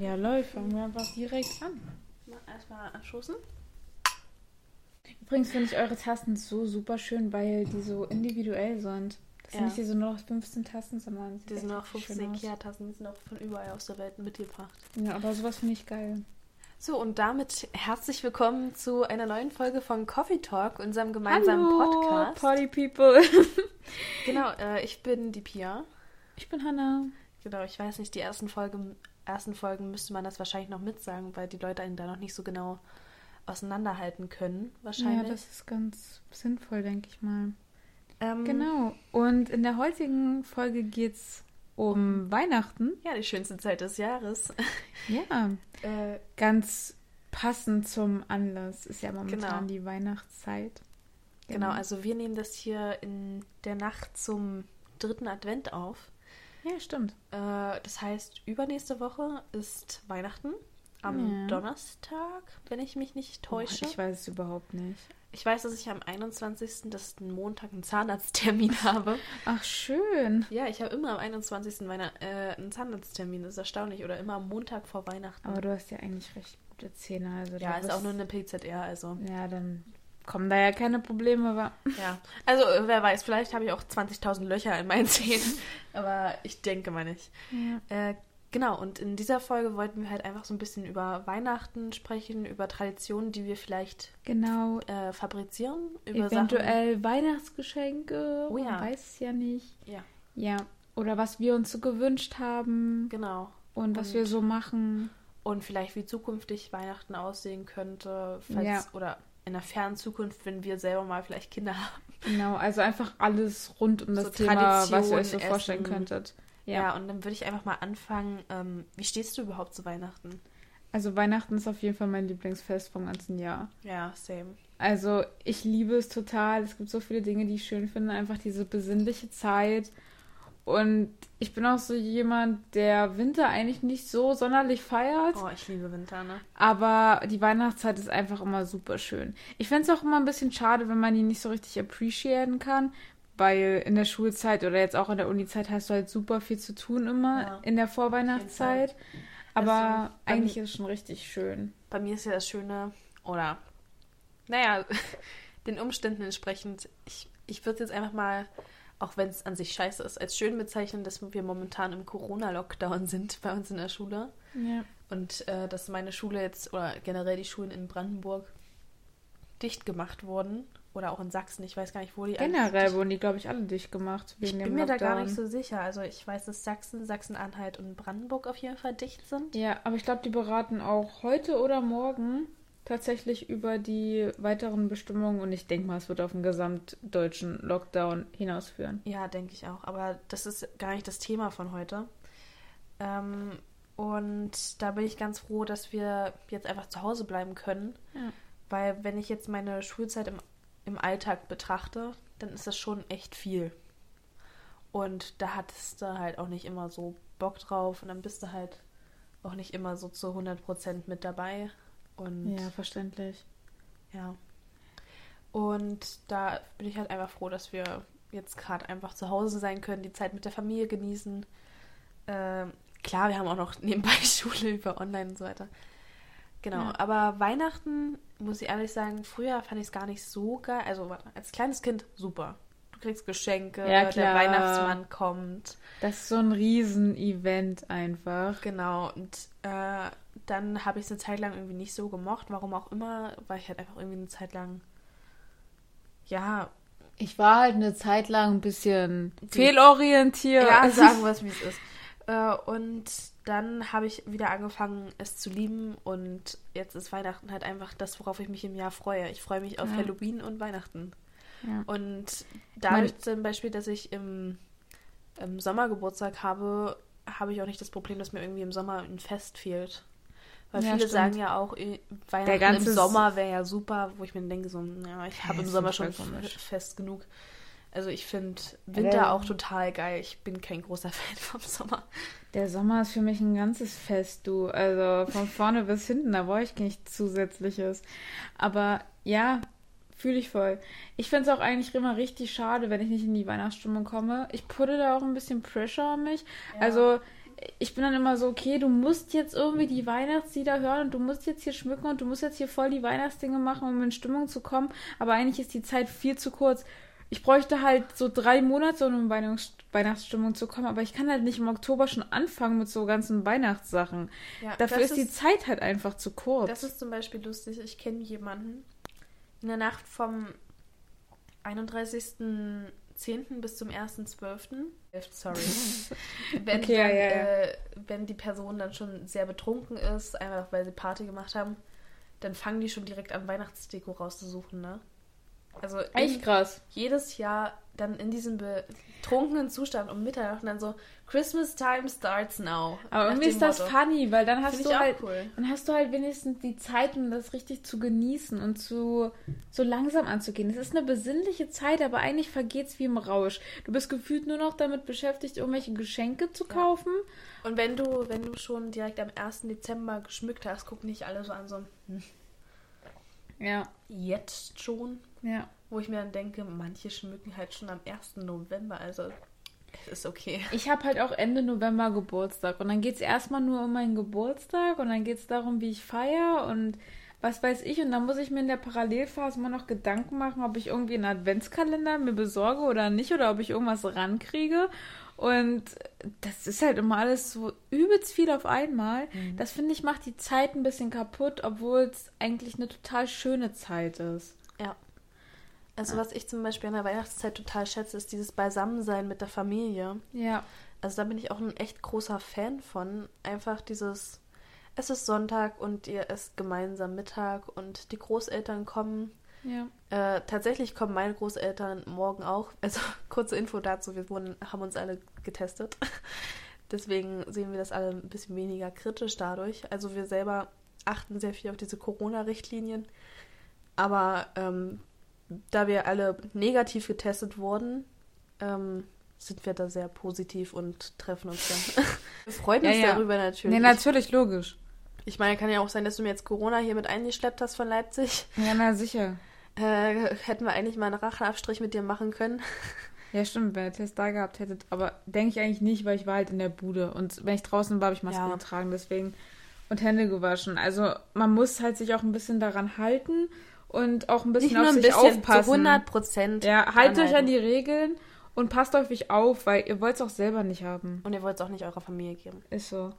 Ja, läuft. Fangen wir einfach direkt an. Erstmal anstoßen. Übrigens finde ich eure Tasten so super schön, weil die so individuell sind. Das sind Ja. nicht diese nur noch 15 Tasten, sondern Die sind noch schön 50 aus. Ikea-Tassen, die sind auch von überall aus der Welt mitgebracht. Ja, aber sowas finde ich geil. So, und damit herzlich willkommen zu einer neuen Folge von Coffee Talk, unserem gemeinsamen Hallo, Podcast. Party People. Genau, äh, ich bin die Pia. Ich bin Hannah. Genau, ich weiß nicht, die ersten Folgen, ersten Folgen müsste man das wahrscheinlich noch mitsagen, weil die Leute einen da noch nicht so genau auseinanderhalten können, Ja, wahrscheinlich. das ist ganz sinnvoll, denke ich mal. ähm, Genau. Und in der heutigen Folge geht es um Weihnachten. Ja, die schönste Zeit des Jahres. Ja. Äh, Ganz passend zum Anlass ist ja momentan Genau. die Weihnachtszeit. genau, also wir nehmen das hier in der Nacht zum dritten Advent auf. Ja, stimmt. Äh, das heißt, übernächste Woche ist Weihnachten. Am Ja. Donnerstag, wenn ich mich nicht täusche. Oh, ich weiß es überhaupt nicht. Ich weiß, dass ich am 21. das Montag einen Zahnarzttermin habe. Ach, schön. Ja, ich habe immer am 21. Weihnacht, äh, einen Zahnarzttermin. Das ist erstaunlich. Oder immer am Montag vor Weihnachten. Aber du hast ja eigentlich recht gute Zähne. Also ja, ist auch nur eine PZR, also. Ja, dann kommen da ja keine Probleme. Aber Ja. Also, wer weiß, vielleicht habe ich auch 20.000 Löcher in meinen Zähnen. Aber ich denke mal nicht. ja. Äh, genau, und in dieser Folge wollten wir halt einfach so ein bisschen über Weihnachten sprechen, über Traditionen, die wir vielleicht genau. äh, fabrizieren. Über Eventuell Weihnachtsgeschenke. Oh ja. Man weiß es ja nicht. Sachen. Ja, Ja. Oder was wir uns so gewünscht haben. genau. Und was Und- wir so machen. Und vielleicht wie zukünftig Weihnachten aussehen könnte, falls, Ja. oder in der fernen Zukunft, wenn wir selber mal vielleicht Kinder haben. Genau, also einfach alles rund um das So Thema, was ihr euch so Tradition, vorstellen Essen. könntet. Ja, Ja. und dann würde ich einfach mal anfangen. Ähm, wie stehst du überhaupt zu Weihnachten? Also Weihnachten ist auf jeden Fall mein Lieblingsfest vom ganzen Jahr. Ja, same. Also ich liebe es total. Es gibt so viele Dinge, die ich schön finde. Einfach diese besinnliche Zeit. Und ich bin auch so jemand, der Winter eigentlich nicht so sonderlich feiert. Oh, ich liebe Winter, ne? Aber die Weihnachtszeit ist einfach immer super schön. Ich finde es auch immer ein bisschen schade, wenn man die nicht so richtig appreciaten kann. Weil in der Schulzeit oder jetzt auch in der Unizeit hast du halt super viel zu tun immer Ja, in der Vorweihnachtszeit. Aber Also, eigentlich ist es schon richtig schön. Bei mir ist ja das Schöne, oder, naja, den Umständen entsprechend, ich, ich würde jetzt einfach mal, auch wenn es an sich scheiße ist, als schön bezeichnen, dass wir momentan im Corona-Lockdown sind bei uns in der Schule. Ja. Und äh, dass meine Schule jetzt, oder generell die Schulen in Brandenburg, dicht gemacht wurden. Oder auch in Sachsen, ich weiß gar nicht, wo die Generell wurden die, glaube ich, alle dicht gemacht. Wegen Ich bin mir da gar nicht so sicher. Also ich weiß, dass Sachsen, Sachsen-Anhalt und Brandenburg auf jeden Fall dicht sind. Ja, aber ich glaube, die beraten auch heute oder morgen tatsächlich über die weiteren Bestimmungen und ich denke mal, es wird auf einen gesamtdeutschen Lockdown hinausführen. Ja, denke ich auch. Aber das ist gar nicht das Thema von heute. Ähm, und da bin ich ganz froh, dass wir jetzt einfach zu Hause bleiben können. Ja. Weil wenn ich jetzt meine Schulzeit im, im Alltag betrachte, dann ist das schon echt viel. Und da hattest du halt auch nicht immer so Bock drauf und dann bist du halt auch nicht immer so zu 100% mit dabei. Und Ja, verständlich. ja. Und da bin ich halt einfach froh, dass wir jetzt gerade einfach zu Hause sein können, die Zeit mit der Familie genießen. Ähm, klar, wir haben auch noch nebenbei Schule über online und so weiter. Genau, Ja. aber Weihnachten, muss ich ehrlich sagen, früher fand ich es gar nicht so geil. Also warte, als kleines Kind super. Du kriegst Geschenke, Ja, der. Weihnachtsmann kommt. Das ist so ein Riesen-Event einfach. Genau, und äh, dann habe ich es eine Zeit lang irgendwie nicht so gemocht. Warum auch immer, weil ich halt einfach irgendwie eine Zeit lang, ja, Ich war halt eine Zeit lang ein bisschen fehlorientiert. Ja, sagen wir es, wie es ist. Äh, und dann habe ich wieder angefangen, es zu lieben. Und jetzt ist Weihnachten halt einfach das, worauf ich mich im Jahr freue. Ich freue mich auf Ja. Halloween und Weihnachten. Ja. Und dadurch zum Beispiel, dass ich im, im Sommer Geburtstag habe, habe ich auch nicht das Problem, dass mir irgendwie im Sommer ein Fest fehlt. Weil Ja, viele stimmt. sagen ja auch, eh, Weihnachten ganze im Sommer wäre ja super, wo ich mir denke, so, ja, ich habe Ja, im Sommer schon komisch. fest genug. Also ich finde Winter der- auch total geil. Ich bin kein großer Fan vom Sommer. Der Sommer ist für mich ein ganzes Fest, du. Also von vorne bis hinten, da brauche ich nichts Zusätzliches. Aber ja, fühle ich voll. Ich finde es auch eigentlich immer richtig schade, wenn ich nicht in die Weihnachtsstimmung komme. Ich putte da auch ein bisschen Pressure auf mich. Also ich bin dann immer so, okay, du musst jetzt irgendwie die Weihnachtslieder hören und du musst jetzt hier schmücken und du musst jetzt hier voll die Weihnachtsdinge machen, um in Stimmung zu kommen. Aber eigentlich ist die Zeit viel zu kurz. Ich bräuchte halt so drei Monate, um in Weihnachts Weihnachtsstimmung zu kommen, aber ich kann halt nicht im Oktober schon anfangen mit so ganzen Weihnachtssachen. Ja, Dafür das ist die Zeit halt einfach zu kurz. Das ist zum Beispiel lustig. Ich kenne jemanden in der Nacht vom 31.10. bis zum 1.12. Sorry. wenn, Okay, dann, ja, ja. Äh, wenn die Person dann schon sehr betrunken ist, einfach weil sie Party gemacht haben, dann fangen die schon direkt an, Weihnachtsdeko rauszusuchen, ne? Also Echt krass. jedes Jahr dann in diesem betrunkenen Zustand um Mitternacht und dann so Christmas time starts now. Aber irgendwie ist das Motto. funny, weil dann hast Finde du halt, cool. dann hast du halt wenigstens die Zeit, um das richtig zu genießen und zu so langsam anzugehen. Es ist eine besinnliche Zeit, aber eigentlich vergeht's wie im Rausch. Du bist gefühlt nur noch damit beschäftigt, irgendwelche Geschenke zu kaufen. Und wenn du, wenn du schon direkt am 1. Dezember geschmückt hast, gucken dich alle so an, so hm, Ja, jetzt schon. Ja. Wo ich mir dann denke, manche schmücken halt schon am 1. November, also es ist okay. Ich habe halt auch Ende November Geburtstag und dann geht's erstmal nur um meinen Geburtstag und dann geht's darum, wie ich feiere und was weiß ich und dann muss ich mir in der Parallelphase mal noch Gedanken machen, ob ich irgendwie einen Adventskalender mir besorge oder nicht oder ob ich irgendwas rankriege und das ist halt immer alles so übelst viel auf einmal. Das finde ich macht die Zeit ein bisschen kaputt, obwohl es eigentlich eine total schöne Zeit ist. Ja. Also was ich zum Beispiel an der Weihnachtszeit total schätze, ist dieses Beisammensein mit der Familie. Ja, Also da bin ich auch ein echt großer Fan von. Einfach dieses, es ist Sonntag und ihr esst gemeinsam Mittag und die Großeltern kommen. ja. Äh, tatsächlich kommen meine Großeltern morgen auch. Also kurze Info dazu, wir wurden, haben uns alle getestet. Deswegen sehen wir das alle ein bisschen weniger kritisch dadurch. Also wir selber achten sehr viel auf diese Corona-Richtlinien. Aber ähm, da wir alle negativ getestet wurden, ähm, sind wir da sehr positiv und treffen uns dann. wir freuen Ja, uns ja. darüber natürlich. Nee, natürlich, logisch. ich meine, kann ja auch sein, dass du mir jetzt Corona hier mit eingeschleppt hast von Leipzig. Ja, na sicher. Äh, hätten wir eigentlich mal einen Rachenabstrich mit dir machen können. Ja, stimmt, wenn ihr Test da gehabt hättet. Aber denke ich eigentlich nicht, weil ich war halt in der Bude. Und wenn ich draußen war, habe ich Maske Ja. getragen, deswegen. Und Hände gewaschen. Also man muss halt sich auch ein bisschen daran halten und auch ein bisschen Nicht nur auf ein sich bisschen, aufpassen. zu 100 Prozent. ja, haltet euch an die Regeln und passt auf euch auf, weil ihr wollt es auch selber nicht haben. Und ihr wollt es auch nicht eurer Familie geben. Ist so.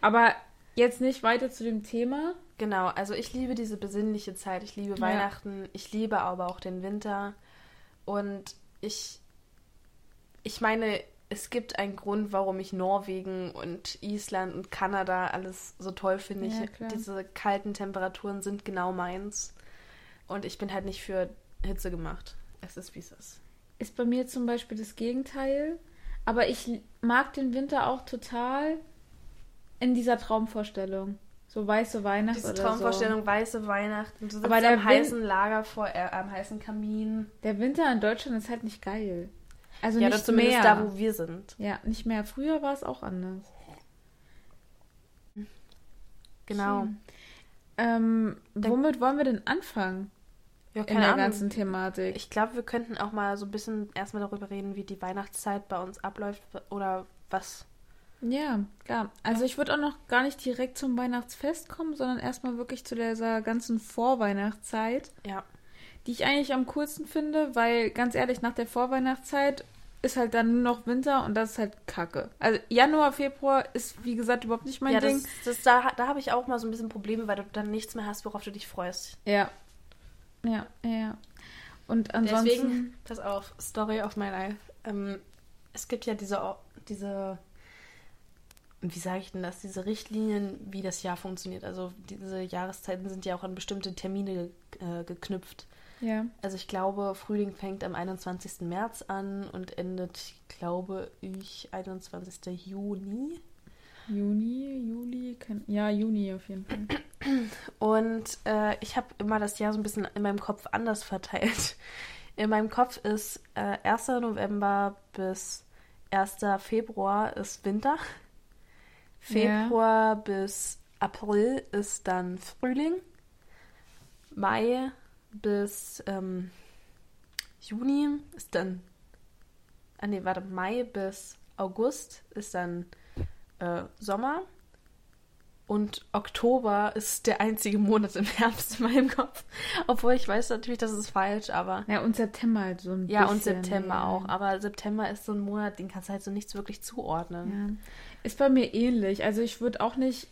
Aber jetzt nicht weiter zu dem Thema. Genau, also ich liebe diese besinnliche Zeit. Ich liebe Ja. Weihnachten. Ich liebe aber auch den Winter. Und ich, ich meine, es gibt einen Grund, warum ich Norwegen und Island und Kanada alles so toll finde. Ja, diese kalten Temperaturen sind genau meins. Und ich bin halt nicht für Hitze gemacht. Es ist, wie es ist. Ist bei mir zum Beispiel das Gegenteil. Aber ich mag den Winter auch total in dieser Traumvorstellung. So weiße Weihnacht Diese oder Traumvorstellung, weiße Weihnachten, du sitzt Aber der am Win- heißen Lagerfeuer, äh, am heißen Kamin. so. Der Winter in Deutschland ist halt nicht geil. Also ja, nicht zumindest mehr. da, wo wir sind. ja, nicht mehr. Früher war es auch anders. Genau. Schön. Ähm, Dann- womit wollen wir denn anfangen Ja, in keine der Ahnung. ganzen Thematik? Ich glaube, wir könnten auch mal so ein bisschen erstmal darüber reden, wie die Weihnachtszeit bei uns abläuft oder was. ja, klar. Also ich würde auch noch gar nicht direkt zum Weihnachtsfest kommen, sondern erstmal wirklich zu dieser ganzen Vorweihnachtszeit, Ja. die ich eigentlich am coolsten finde, weil ganz ehrlich, nach der Vorweihnachtszeit ist halt dann nur noch Winter und das ist halt Kacke. Also Januar, Februar ist wie gesagt überhaupt nicht mein ja, Ding. das, das, da, da habe ich auch mal so ein bisschen Probleme, weil du dann nichts mehr hast, worauf du dich freust. Ja. Ja, ja, ja. Und ansonsten. Deswegen, pass auf, Story of my life. Ähm, es gibt ja diese, diese, wie sage ich denn das, diese Richtlinien, wie das Jahr funktioniert. Also diese Jahreszeiten sind ja auch an bestimmte Termine äh, geknüpft. Ja. Also ich glaube, Frühling fängt am 21. März an und endet, glaube ich, 21. Juni. Juni, Juli, kein, ja, Juni auf jeden Fall. Und äh, ich habe immer das Jahr so ein bisschen in meinem Kopf anders verteilt. In meinem Kopf ist äh, 1. November bis 1. Februar ist Winter. Februar bis April ist dann Frühling. Mai bis ähm, Juni ist dann. Ah nee, warte, Mai bis August ist dann äh, Sommer und Oktober ist der einzige Monat im Herbst in meinem Kopf. Obwohl ich weiß natürlich, das ist falsch, aber. Ja, und September halt so ein Ja, bisschen. und September ja. auch. Aber September ist so ein Monat, den kannst du halt so nichts wirklich zuordnen. Ja. Ist bei mir ähnlich. Also ich würde auch nicht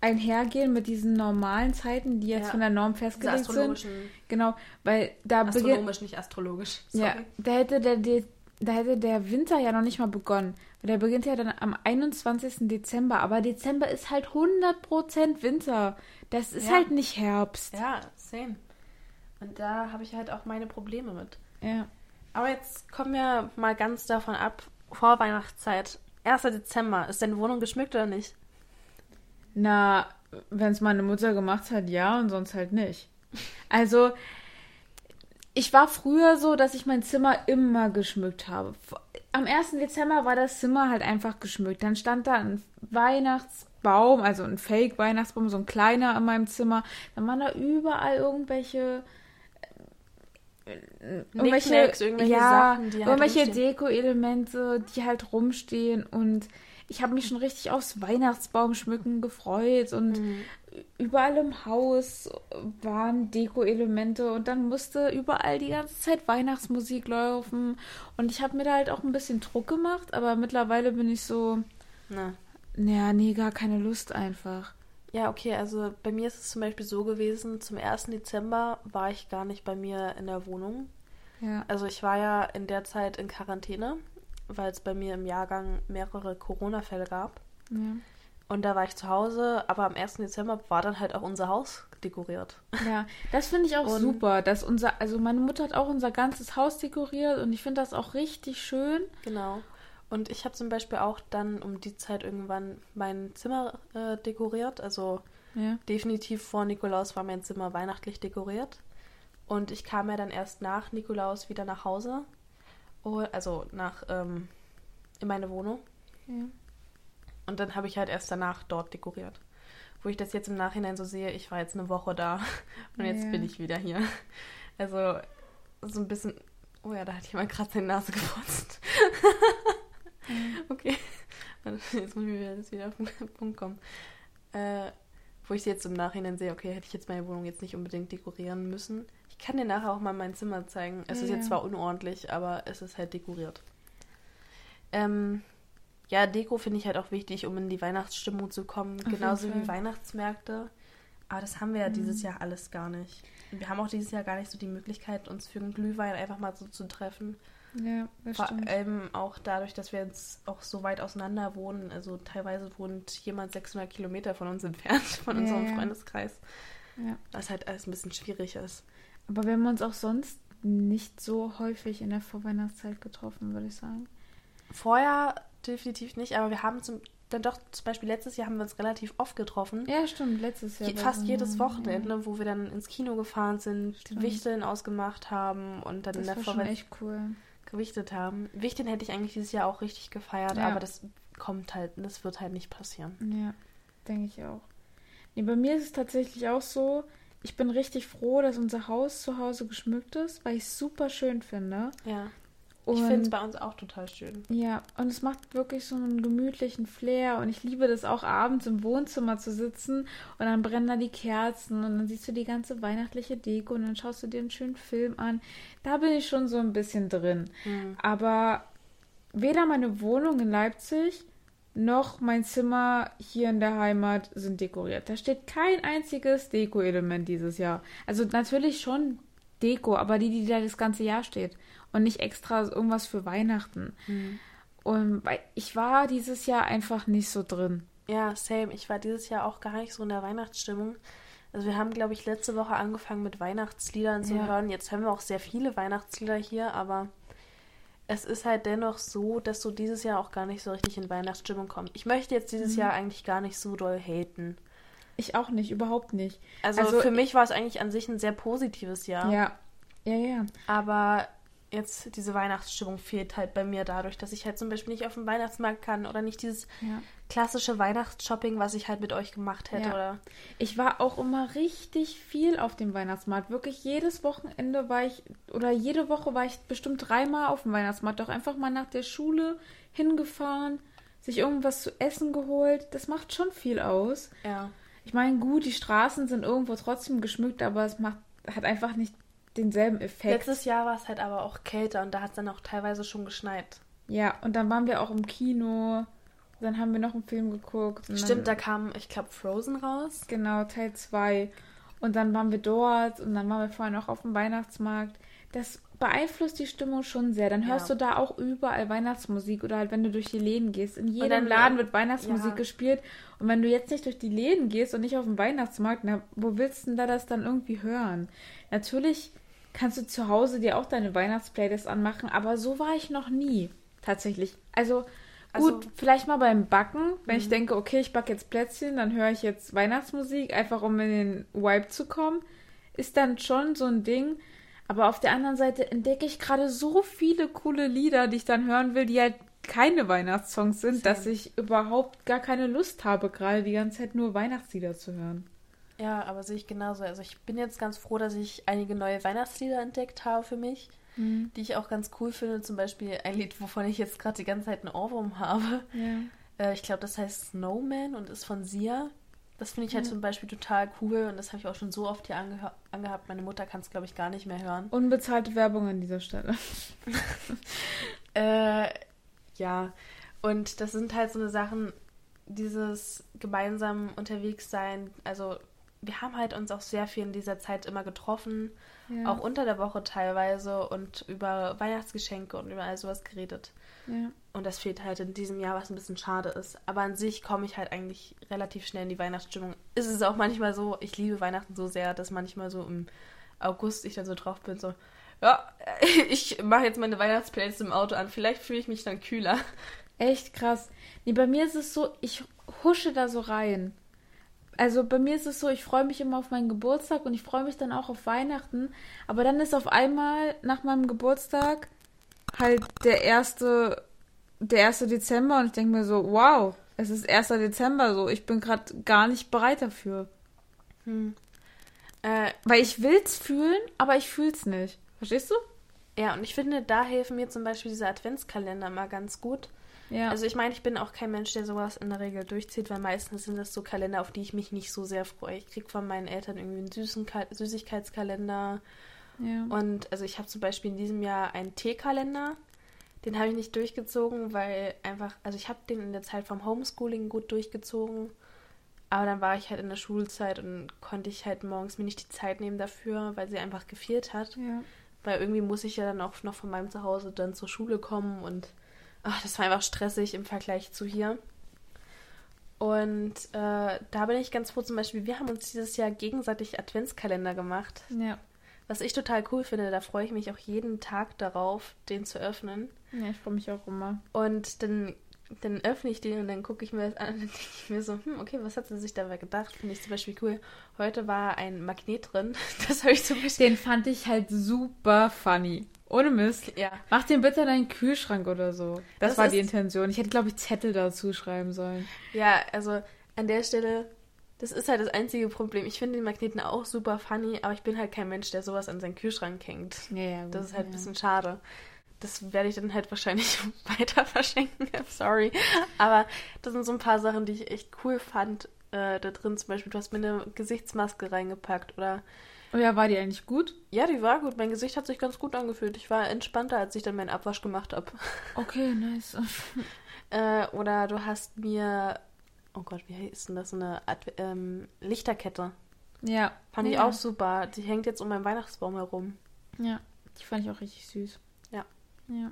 einhergehen mit diesen normalen Zeiten, die jetzt Ja. von der Norm festgelegt sind. Genau, weil da beginnt. Astronomisch, nicht astrologisch. Sorry. Ja, da hätte der, der, da hätte der Winter ja noch nicht mal begonnen. Der beginnt ja dann am 21. Dezember. Aber Dezember ist halt 100% Winter. Das ist Ja. halt nicht Herbst. Ja, same. Und da habe ich halt auch meine Probleme mit. Ja. Aber jetzt kommen wir mal ganz davon ab. Vor Weihnachtszeit. 1. Dezember. Ist deine Wohnung geschmückt oder nicht? Na, wenn es meine Mutter gemacht hat, ja und sonst halt nicht. Also, ich war früher so, dass ich mein Zimmer immer geschmückt habe. Am 1. Dezember war das Zimmer halt einfach geschmückt. Dann stand da ein Weihnachtsbaum, also ein Fake-Weihnachtsbaum, so ein kleiner in meinem Zimmer. Dann waren da überall irgendwelche äh, irgendwelche, irgendwelche ja, Sachen, die halt irgendwelche. Deko-Elemente, die halt rumstehen und ich habe mich schon richtig aufs Weihnachtsbaumschmücken gefreut und Mhm. Überall im Haus waren Deko-Elemente und dann musste überall die ganze Zeit Weihnachtsmusik laufen und ich habe mir da halt auch ein bisschen Druck gemacht, aber mittlerweile bin ich so, Na. naja, nee, gar keine Lust einfach. Ja, okay, also bei mir ist es zum Beispiel so gewesen, zum 1. Dezember war ich gar nicht bei mir in der Wohnung. Ja, Also ich war ja in der Zeit in Quarantäne, weil es bei mir im Jahrgang mehrere Corona-Fälle gab. ja. Und da war ich zu Hause, aber am 1. Dezember war dann halt auch unser Haus dekoriert. Ja, das finde ich auch Und- super, dass unser, also meine Mutter hat auch unser ganzes Haus dekoriert und ich finde das auch richtig schön. Genau. Und ich habe zum Beispiel auch dann um die Zeit irgendwann mein Zimmer äh, dekoriert. Also Ja. definitiv vor Nikolaus war mein Zimmer weihnachtlich dekoriert. Und ich kam ja dann erst nach Nikolaus wieder nach Hause. Oh, also nach ähm, in meine Wohnung. ja. Und dann habe ich halt erst danach dort dekoriert. Wo ich das jetzt im Nachhinein so sehe, ich war jetzt eine Woche da und jetzt Ja. bin ich wieder hier. Also so ein bisschen. Oh ja, da hat jemand gerade seine Nase geputzt. okay. Jetzt muss ich wieder, auf den Punkt kommen. Äh, wo ich jetzt im Nachhinein sehe, okay, hätte ich jetzt meine Wohnung jetzt nicht unbedingt dekorieren müssen. Ich kann dir nachher auch mal mein Zimmer zeigen. Es ist Ja. jetzt zwar unordentlich, aber es ist halt dekoriert. Ähm, ja, Deko finde ich halt auch wichtig, um in die Weihnachtsstimmung zu kommen. jeden Genauso wie Weihnachtsmärkte. Aber das haben wir ja Mhm. dieses Jahr alles gar nicht. Und wir haben auch dieses Jahr gar nicht so die Möglichkeit, uns für einen Glühwein einfach mal so zu treffen. Ja, das Vor stimmt. allem auch dadurch, dass wir jetzt auch so weit auseinander wohnen. Also teilweise wohnt jemand 600 Kilometer von uns entfernt, von Ja, unserem ja. Freundeskreis. Ja. Was halt alles ein bisschen schwierig ist. Aber wir haben uns auch sonst nicht so häufig in der Vorweihnachtszeit getroffen, würde ich sagen. Vorher definitiv nicht, aber wir haben zum, dann doch zum Beispiel letztes Jahr haben wir uns relativ oft getroffen. Ja, stimmt, letztes Jahr. Je, fast jedes Wochenende, wo wir dann ins Kino gefahren sind, Stimmt. Wichteln ausgemacht haben und dann Ja. in Das der war schon echt cool. gewichtet haben. Wichteln hätte ich eigentlich dieses Jahr auch richtig gefeiert, Ja. aber das kommt halt, das wird halt nicht passieren. Ja, denke ich auch. Nee, bei mir ist es tatsächlich auch so, ich bin richtig froh, dass unser Haus zu Hause geschmückt ist, weil ich es super schön finde. Ja. Und Ich finde es bei uns auch total schön. Ja, und es macht wirklich so einen gemütlichen Flair und ich liebe das auch abends im Wohnzimmer zu sitzen und dann brennen da die Kerzen und dann siehst du die ganze weihnachtliche Deko und dann schaust du dir einen schönen Film an. Da bin ich schon so ein bisschen drin. Mhm. Aber weder meine Wohnung in Leipzig noch mein Zimmer hier in der Heimat sind dekoriert. Da steht kein einziges Deko-Element dieses Jahr. Also natürlich schon Deko, aber die, die da das ganze Jahr steht. Und nicht extra irgendwas für Weihnachten. Mhm. Und ich war dieses Jahr einfach nicht so drin. Ja, same. Ich war dieses Jahr auch gar nicht so in der Weihnachtsstimmung. Also wir haben, glaube ich, letzte Woche angefangen mit Weihnachtsliedern zu Ja. hören. Jetzt hören wir auch sehr viele Weihnachtslieder hier, aber es ist halt dennoch so, dass du dieses Jahr auch gar nicht so richtig in Weihnachtsstimmung kommst. Ich möchte jetzt dieses Mhm. Jahr eigentlich gar nicht so doll haten. Ich auch nicht, überhaupt nicht. Also, Also für mich war es eigentlich an sich ein sehr positives Jahr. Ja, ja, ja. Aber jetzt diese Weihnachtsstimmung fehlt halt bei mir dadurch, dass ich halt zum Beispiel nicht auf den Weihnachtsmarkt kann oder nicht dieses ja. klassische Weihnachtsshopping, was ich halt mit euch gemacht hätte. Ja. Oder Ich war auch immer richtig viel auf dem Weihnachtsmarkt. Wirklich jedes Wochenende war ich, oder jede Woche war ich bestimmt dreimal auf dem Weihnachtsmarkt. Doch einfach mal nach der Schule hingefahren, sich irgendwas zu essen geholt. Das macht schon viel aus. Ja. Ich meine, gut, die Straßen sind irgendwo trotzdem geschmückt, aber es macht, hat einfach nicht denselben Effekt. Letztes Jahr war es halt aber auch kälter und da hat es dann auch teilweise schon geschneit. Ja, und dann waren wir auch im Kino. Dann haben wir noch einen Film geguckt. Stimmt, da kam, ich glaube, Frozen raus. Genau, Teil 2. Und dann waren wir dort und dann waren wir vorher noch auf dem Weihnachtsmarkt. Das beeinflusst die Stimmung schon sehr. Dann hörst Ja. du da auch überall Weihnachtsmusik oder halt, wenn du durch die Läden gehst. In jedem dann, Laden wird Weihnachtsmusik ja. gespielt. Und wenn du jetzt nicht durch die Läden gehst und nicht auf den Weihnachtsmarkt, na, wo willst du denn da das dann irgendwie hören? Natürlich kannst du zu Hause dir auch deine Weihnachtsplaylist anmachen, aber so war ich noch nie. Tatsächlich. Also, gut, Also- vielleicht mal beim Backen, wenn Mhm. ich denke, okay, ich backe jetzt Plätzchen, dann höre ich jetzt Weihnachtsmusik, einfach um in den Vibe zu kommen. Ist dann schon so ein Ding. Aber auf der anderen Seite entdecke ich gerade so viele coole Lieder, die ich dann hören will, die halt keine Weihnachtssongs sind, dass Same. ich überhaupt gar keine Lust habe, gerade die ganze Zeit nur Weihnachtslieder zu hören. Ja, aber sehe ich genauso. Also ich bin jetzt ganz froh, dass ich einige neue Weihnachtslieder entdeckt habe für mich, die ich auch ganz cool finde. Zum Beispiel ein Lied, wovon ich jetzt gerade die ganze Zeit einen Ohrwurm habe. Ja. Äh, ich glaube, das heißt Snowman und ist von Sia. Das finde ich halt Ja. zum Beispiel total cool und das habe ich auch schon so oft hier angeha- angehabt. Meine Mutter kann es, glaube ich, gar nicht mehr hören. Unbezahlte Werbung an dieser Stelle. Äh, ja, und das sind halt so eine Sachen, dieses gemeinsam unterwegs sein. Also wir haben halt uns auch sehr viel in dieser Zeit immer getroffen, Ja. auch unter der Woche teilweise und über Weihnachtsgeschenke und über all sowas geredet. ja. Und das fehlt halt in diesem Jahr, was ein bisschen schade ist. Aber an sich komme ich halt eigentlich relativ schnell in die Weihnachtsstimmung. Ist es auch manchmal so, ich liebe Weihnachten so sehr, dass manchmal so im August ich dann so drauf bin, so, ja, ich mache jetzt meine Weihnachtsplaylist im Auto an. Vielleicht fühle ich mich dann kühler. Echt krass. Nee, bei mir ist es so, ich husche da so rein. Also bei mir ist es so, ich freue mich immer auf meinen Geburtstag und ich freue mich dann auch auf Weihnachten. Aber dann ist auf einmal nach meinem Geburtstag halt der erste, der erste Dezember und ich denke mir so, wow, es ist 1. Dezember so. Ich bin gerade gar nicht bereit dafür. Hm. Äh, Weil ich will's fühlen, aber ich fühl's nicht. Verstehst du? ja, und ich finde, da helfen mir zum Beispiel diese Adventskalender mal ganz gut. Ja. Also ich meine, ich bin auch kein Mensch, der sowas in der Regel durchzieht, weil meistens sind das so Kalender, auf die ich mich nicht so sehr freue. Ich kriege von meinen Eltern irgendwie einen süßen Ka Süßigkeitskalender. ja. Und also ich habe zum Beispiel in diesem Jahr einen Teekalender. Den habe ich nicht durchgezogen, weil einfach, also ich habe den in der Zeit vom Homeschooling gut durchgezogen. Aber dann war ich halt in der Schulzeit und konnte ich halt morgens mir nicht die Zeit nehmen dafür, weil sie einfach gefehlt hat. ja. Weil irgendwie muss ich ja dann auch noch von meinem Zuhause dann zur Schule kommen und ach, das war einfach stressig im Vergleich zu hier. Und äh, da bin ich ganz froh, zum Beispiel, wir haben uns dieses Jahr gegenseitig Adventskalender gemacht. Ja. Was ich total cool finde, da freue ich mich auch jeden Tag darauf, den zu öffnen. Ja, ich freue mich auch immer. Und dann, dann öffne ich den und dann gucke ich mir das an und dann denke ich mir so, hm, okay, was hat sie sich dabei gedacht? Finde ich zum Beispiel cool. Heute war ein Magnet drin. Das habe ich zum Beispiel. Den fand ich halt super funny. Ohne Mist. Ja. Mach den bitte in deinen Kühlschrank oder so. Das, Das war die Intention. Ich hätte, glaube ich, Zettel dazu schreiben sollen. Ja, also an der Stelle, das ist halt das einzige Problem. Ich finde den Magneten auch super funny, aber ich bin halt kein Mensch, der sowas an seinen Kühlschrank hängt. Ja, ja. Das ist halt ein bisschen schade. Das werde ich dann halt wahrscheinlich weiter verschenken. Sorry. Aber das sind so ein paar Sachen, die ich echt cool fand. Äh, da drin zum Beispiel, du hast mir eine Gesichtsmaske reingepackt oder Oh ja, war die eigentlich gut? ja, die war gut. Mein Gesicht hat sich ganz gut angefühlt. Ich war entspannter, als ich dann meinen Abwasch gemacht habe. Okay, nice. Äh, oder du hast mir, oh Gott, wie heißt denn das? Eine Adve ähm, Lichterkette. Ja. Fand ich ja. auch super. Die hängt jetzt um meinen Weihnachtsbaum herum. Ja, die fand ich auch richtig süß. Ja.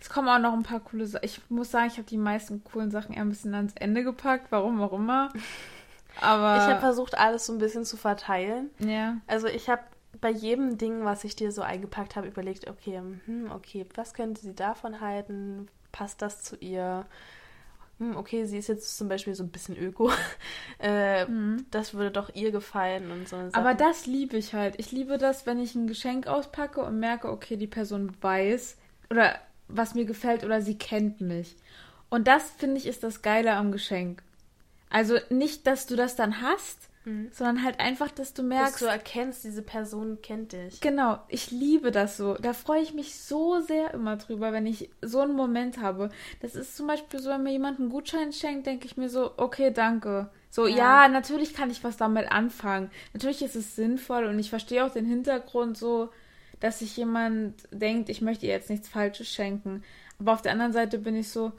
Es kommen auch noch ein paar coole Sachen. Ich muss sagen, ich habe die meisten coolen Sachen eher ein bisschen ans Ende gepackt, warum auch immer. Aber. ich habe versucht, alles so ein bisschen zu verteilen. ja. Also ich habe bei jedem Ding, was ich dir so eingepackt habe, überlegt, okay, hm, okay, was könnte sie davon halten? Passt das zu ihr? Hm, okay, sie ist jetzt zum Beispiel so ein bisschen öko. äh, Mhm. Das würde doch ihr gefallen und so. Aber das liebe ich halt. Ich liebe das, wenn ich ein Geschenk auspacke und merke, okay, die Person weiß oder was mir gefällt oder sie kennt mich. Und das finde ich ist das Geile am Geschenk. Also nicht, dass du das dann hast mhm. sondern halt einfach, dass du merkst. Dass du erkennst, diese Person kennt dich. Genau, ich liebe das so. Da freue ich mich so sehr immer drüber, wenn ich so einen Moment habe. Das ist zum Beispiel so, wenn mir jemand einen Gutschein schenkt, denke ich mir so, okay, danke. So, ja. ja, natürlich kann ich was damit anfangen. Natürlich ist es sinnvoll und ich verstehe auch den Hintergrund so, dass sich jemand denkt, ich möchte ihr jetzt nichts Falsches schenken. Aber auf der anderen Seite bin ich so,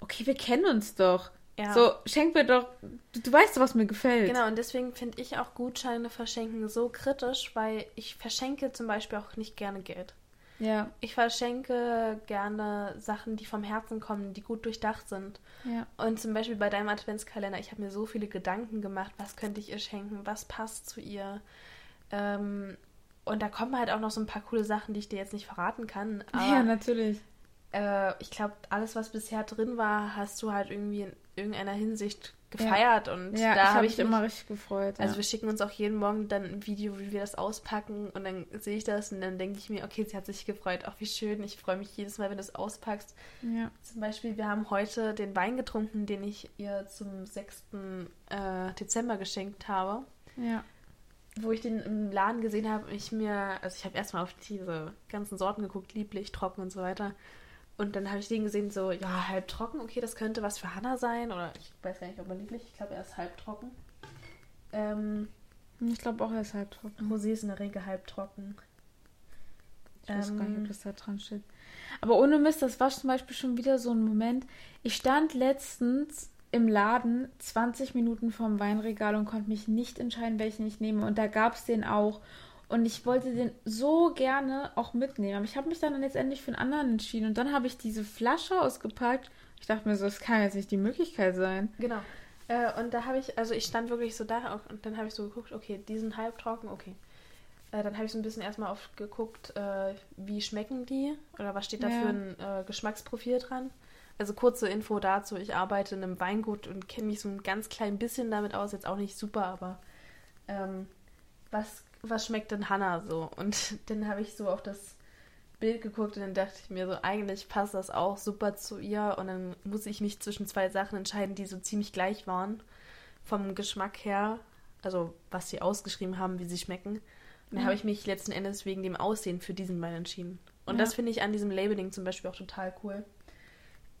okay, wir kennen uns doch. Ja. So, schenk mir doch, du, du weißt, was mir gefällt. Genau, und deswegen finde ich auch Gutscheine verschenken so kritisch, weil ich verschenke zum Beispiel auch nicht gerne Geld. Ja. Ich verschenke gerne Sachen, die vom Herzen kommen, die gut durchdacht sind. Ja. Und zum Beispiel bei deinem Adventskalender, ich habe mir so viele Gedanken gemacht, was könnte ich ihr schenken, was passt zu ihr. Ähm, und da kommen halt auch noch so ein paar coole Sachen, die ich dir jetzt nicht verraten kann. ja, natürlich. Äh, ich glaube, alles, was bisher drin war, hast du halt irgendwie in irgendeiner Hinsicht gefeiert ja. und ja, da habe ich mich immer richtig gefreut. Also ja. wir schicken uns auch jeden Morgen dann ein Video, wie wir das auspacken und dann sehe ich das und dann denke ich mir, okay, sie hat sich gefreut, auch wie schön. Ich freue mich jedes Mal, wenn du es auspackst. Ja. Zum Beispiel, wir haben heute den Wein getrunken, den ich ihr zum 6. Äh, Dezember geschenkt habe. Ja. Wo ich den im Laden gesehen habe, ich mir, also ich habe erstmal auf diese ganzen Sorten geguckt, lieblich, trocken und so weiter. Und dann habe ich den gesehen, so, ja, halb trocken, okay, das könnte was für Hannah sein. Oder ich weiß gar nicht, ob er lieblich, ich glaube, er ist halb trocken. Ähm, ich glaube auch, er ist halb trocken. Rosé ist in der Regel halb trocken. Ich weiß ähm, gar nicht, ob das da dran steht. Aber ohne Mist, das war zum Beispiel schon wieder so ein Moment. Ich stand letztens im Laden 20 Minuten vorm Weinregal und konnte mich nicht entscheiden, welchen ich nehme. Und da gab es den auch. Und ich wollte den so gerne auch mitnehmen. Aber ich habe mich dann letztendlich für einen anderen entschieden. Und dann habe ich diese Flasche ausgepackt. Ich dachte mir so, das kann jetzt nicht die Möglichkeit sein. Genau. Äh, und da habe ich, also ich stand wirklich so da und dann habe ich so geguckt, okay, die sind halbtrocken, okay. Äh, dann habe ich so ein bisschen erstmal aufgeguckt, äh, wie schmecken die oder was steht da ja. für ein äh, Geschmacksprofil dran. Also kurze Info dazu, ich arbeite in einem Weingut und kenne mich so ein ganz klein bisschen damit aus, jetzt auch nicht super, aber ähm, was was schmeckt denn Hannah so? Und dann habe ich so auf das Bild geguckt und dann dachte ich mir so, eigentlich passt das auch super zu ihr und dann muss ich mich zwischen zwei Sachen entscheiden, die so ziemlich gleich waren vom Geschmack her, also was sie ausgeschrieben haben, wie sie schmecken. Und dann mhm. habe ich mich letzten Endes wegen dem Aussehen für diesen Wein entschieden. Und ja. das finde ich an diesem Labeling zum Beispiel auch total cool.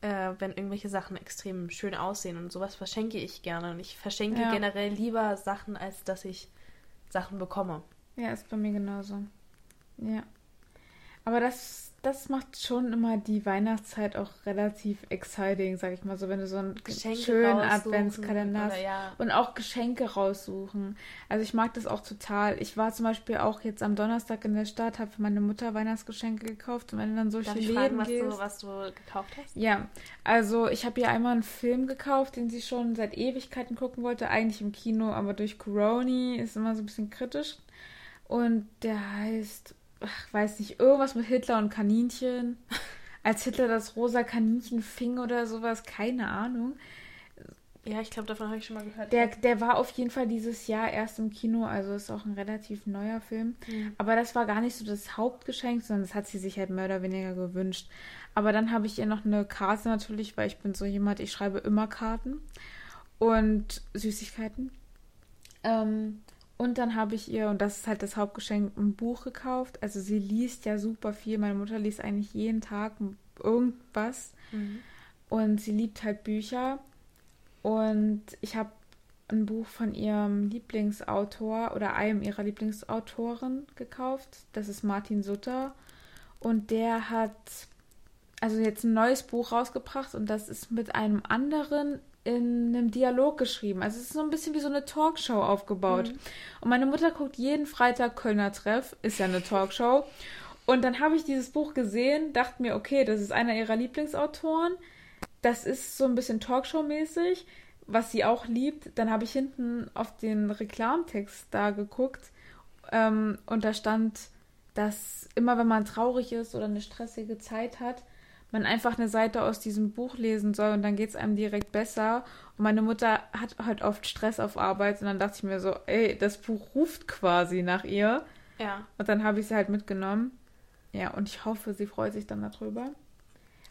Äh, wenn irgendwelche Sachen extrem schön aussehen und sowas verschenke ich gerne. Und ich verschenke ja. generell lieber Sachen, als dass ich Sachen bekomme. Ja, ist bei mir genauso. Ja. Aber das das macht schon immer die Weihnachtszeit auch relativ exciting, sag ich mal so, wenn du so einen Geschenke schönen Adventskalender hast ja. und auch Geschenke raussuchen. Also ich mag das auch total. Ich war zum Beispiel auch jetzt am Donnerstag in der Stadt, habe für meine Mutter Weihnachtsgeschenke gekauft und wenn du dann so viele Läden was gehst, du, was du gekauft hast? Ja, also ich habe ihr einmal einen Film gekauft, den sie schon seit Ewigkeiten gucken wollte, eigentlich im Kino, aber durch Corona ist immer so ein bisschen kritisch. Und der heißt ach, weiß nicht, irgendwas mit Hitler und Kaninchen. Als Hitler das rosa Kaninchen fing oder sowas, keine Ahnung. Ja, ich glaube, davon habe ich schon mal gehört. Der, der war auf jeden Fall dieses Jahr erst im Kino, also ist auch ein relativ neuer Film. Mhm. Aber das war gar nicht so das Hauptgeschenk, sondern das hat sie sich halt mehr oder weniger gewünscht. Aber dann habe ich ihr noch eine Karte natürlich, weil ich bin so jemand, ich schreibe immer Karten und Süßigkeiten. Ähm, und dann habe ich ihr, und das ist halt das Hauptgeschenk, ein Buch gekauft. Also sie liest ja super viel. Meine Mutter liest eigentlich jeden Tag irgendwas. Mhm. Und sie liebt halt Bücher. Und ich habe ein Buch von ihrem Lieblingsautor oder einem ihrer Lieblingsautoren gekauft. Das ist Martin Sutter. Und der hat also jetzt ein neues Buch rausgebracht und das ist mit einem anderen in einem Dialog geschrieben. Also es ist so ein bisschen wie so eine Talkshow aufgebaut. Mhm. Und meine Mutter guckt jeden Freitag Kölner Treff, ist ja eine Talkshow. Und dann habe ich dieses Buch gesehen, dachte mir, okay, das ist einer ihrer Lieblingsautoren. Das ist so ein bisschen Talkshow-mäßig, was sie auch liebt. Dann habe ich hinten auf den Reklamtext da geguckt ähm, und da stand, dass immer wenn man traurig ist oder eine stressige Zeit hat, man einfach eine Seite aus diesem Buch lesen soll und dann geht es einem direkt besser. Und meine Mutter hat halt oft Stress auf Arbeit und dann dachte ich mir so, ey, das Buch ruft quasi nach ihr. Ja. Und dann habe ich sie halt mitgenommen. Ja, und ich hoffe, sie freut sich dann darüber.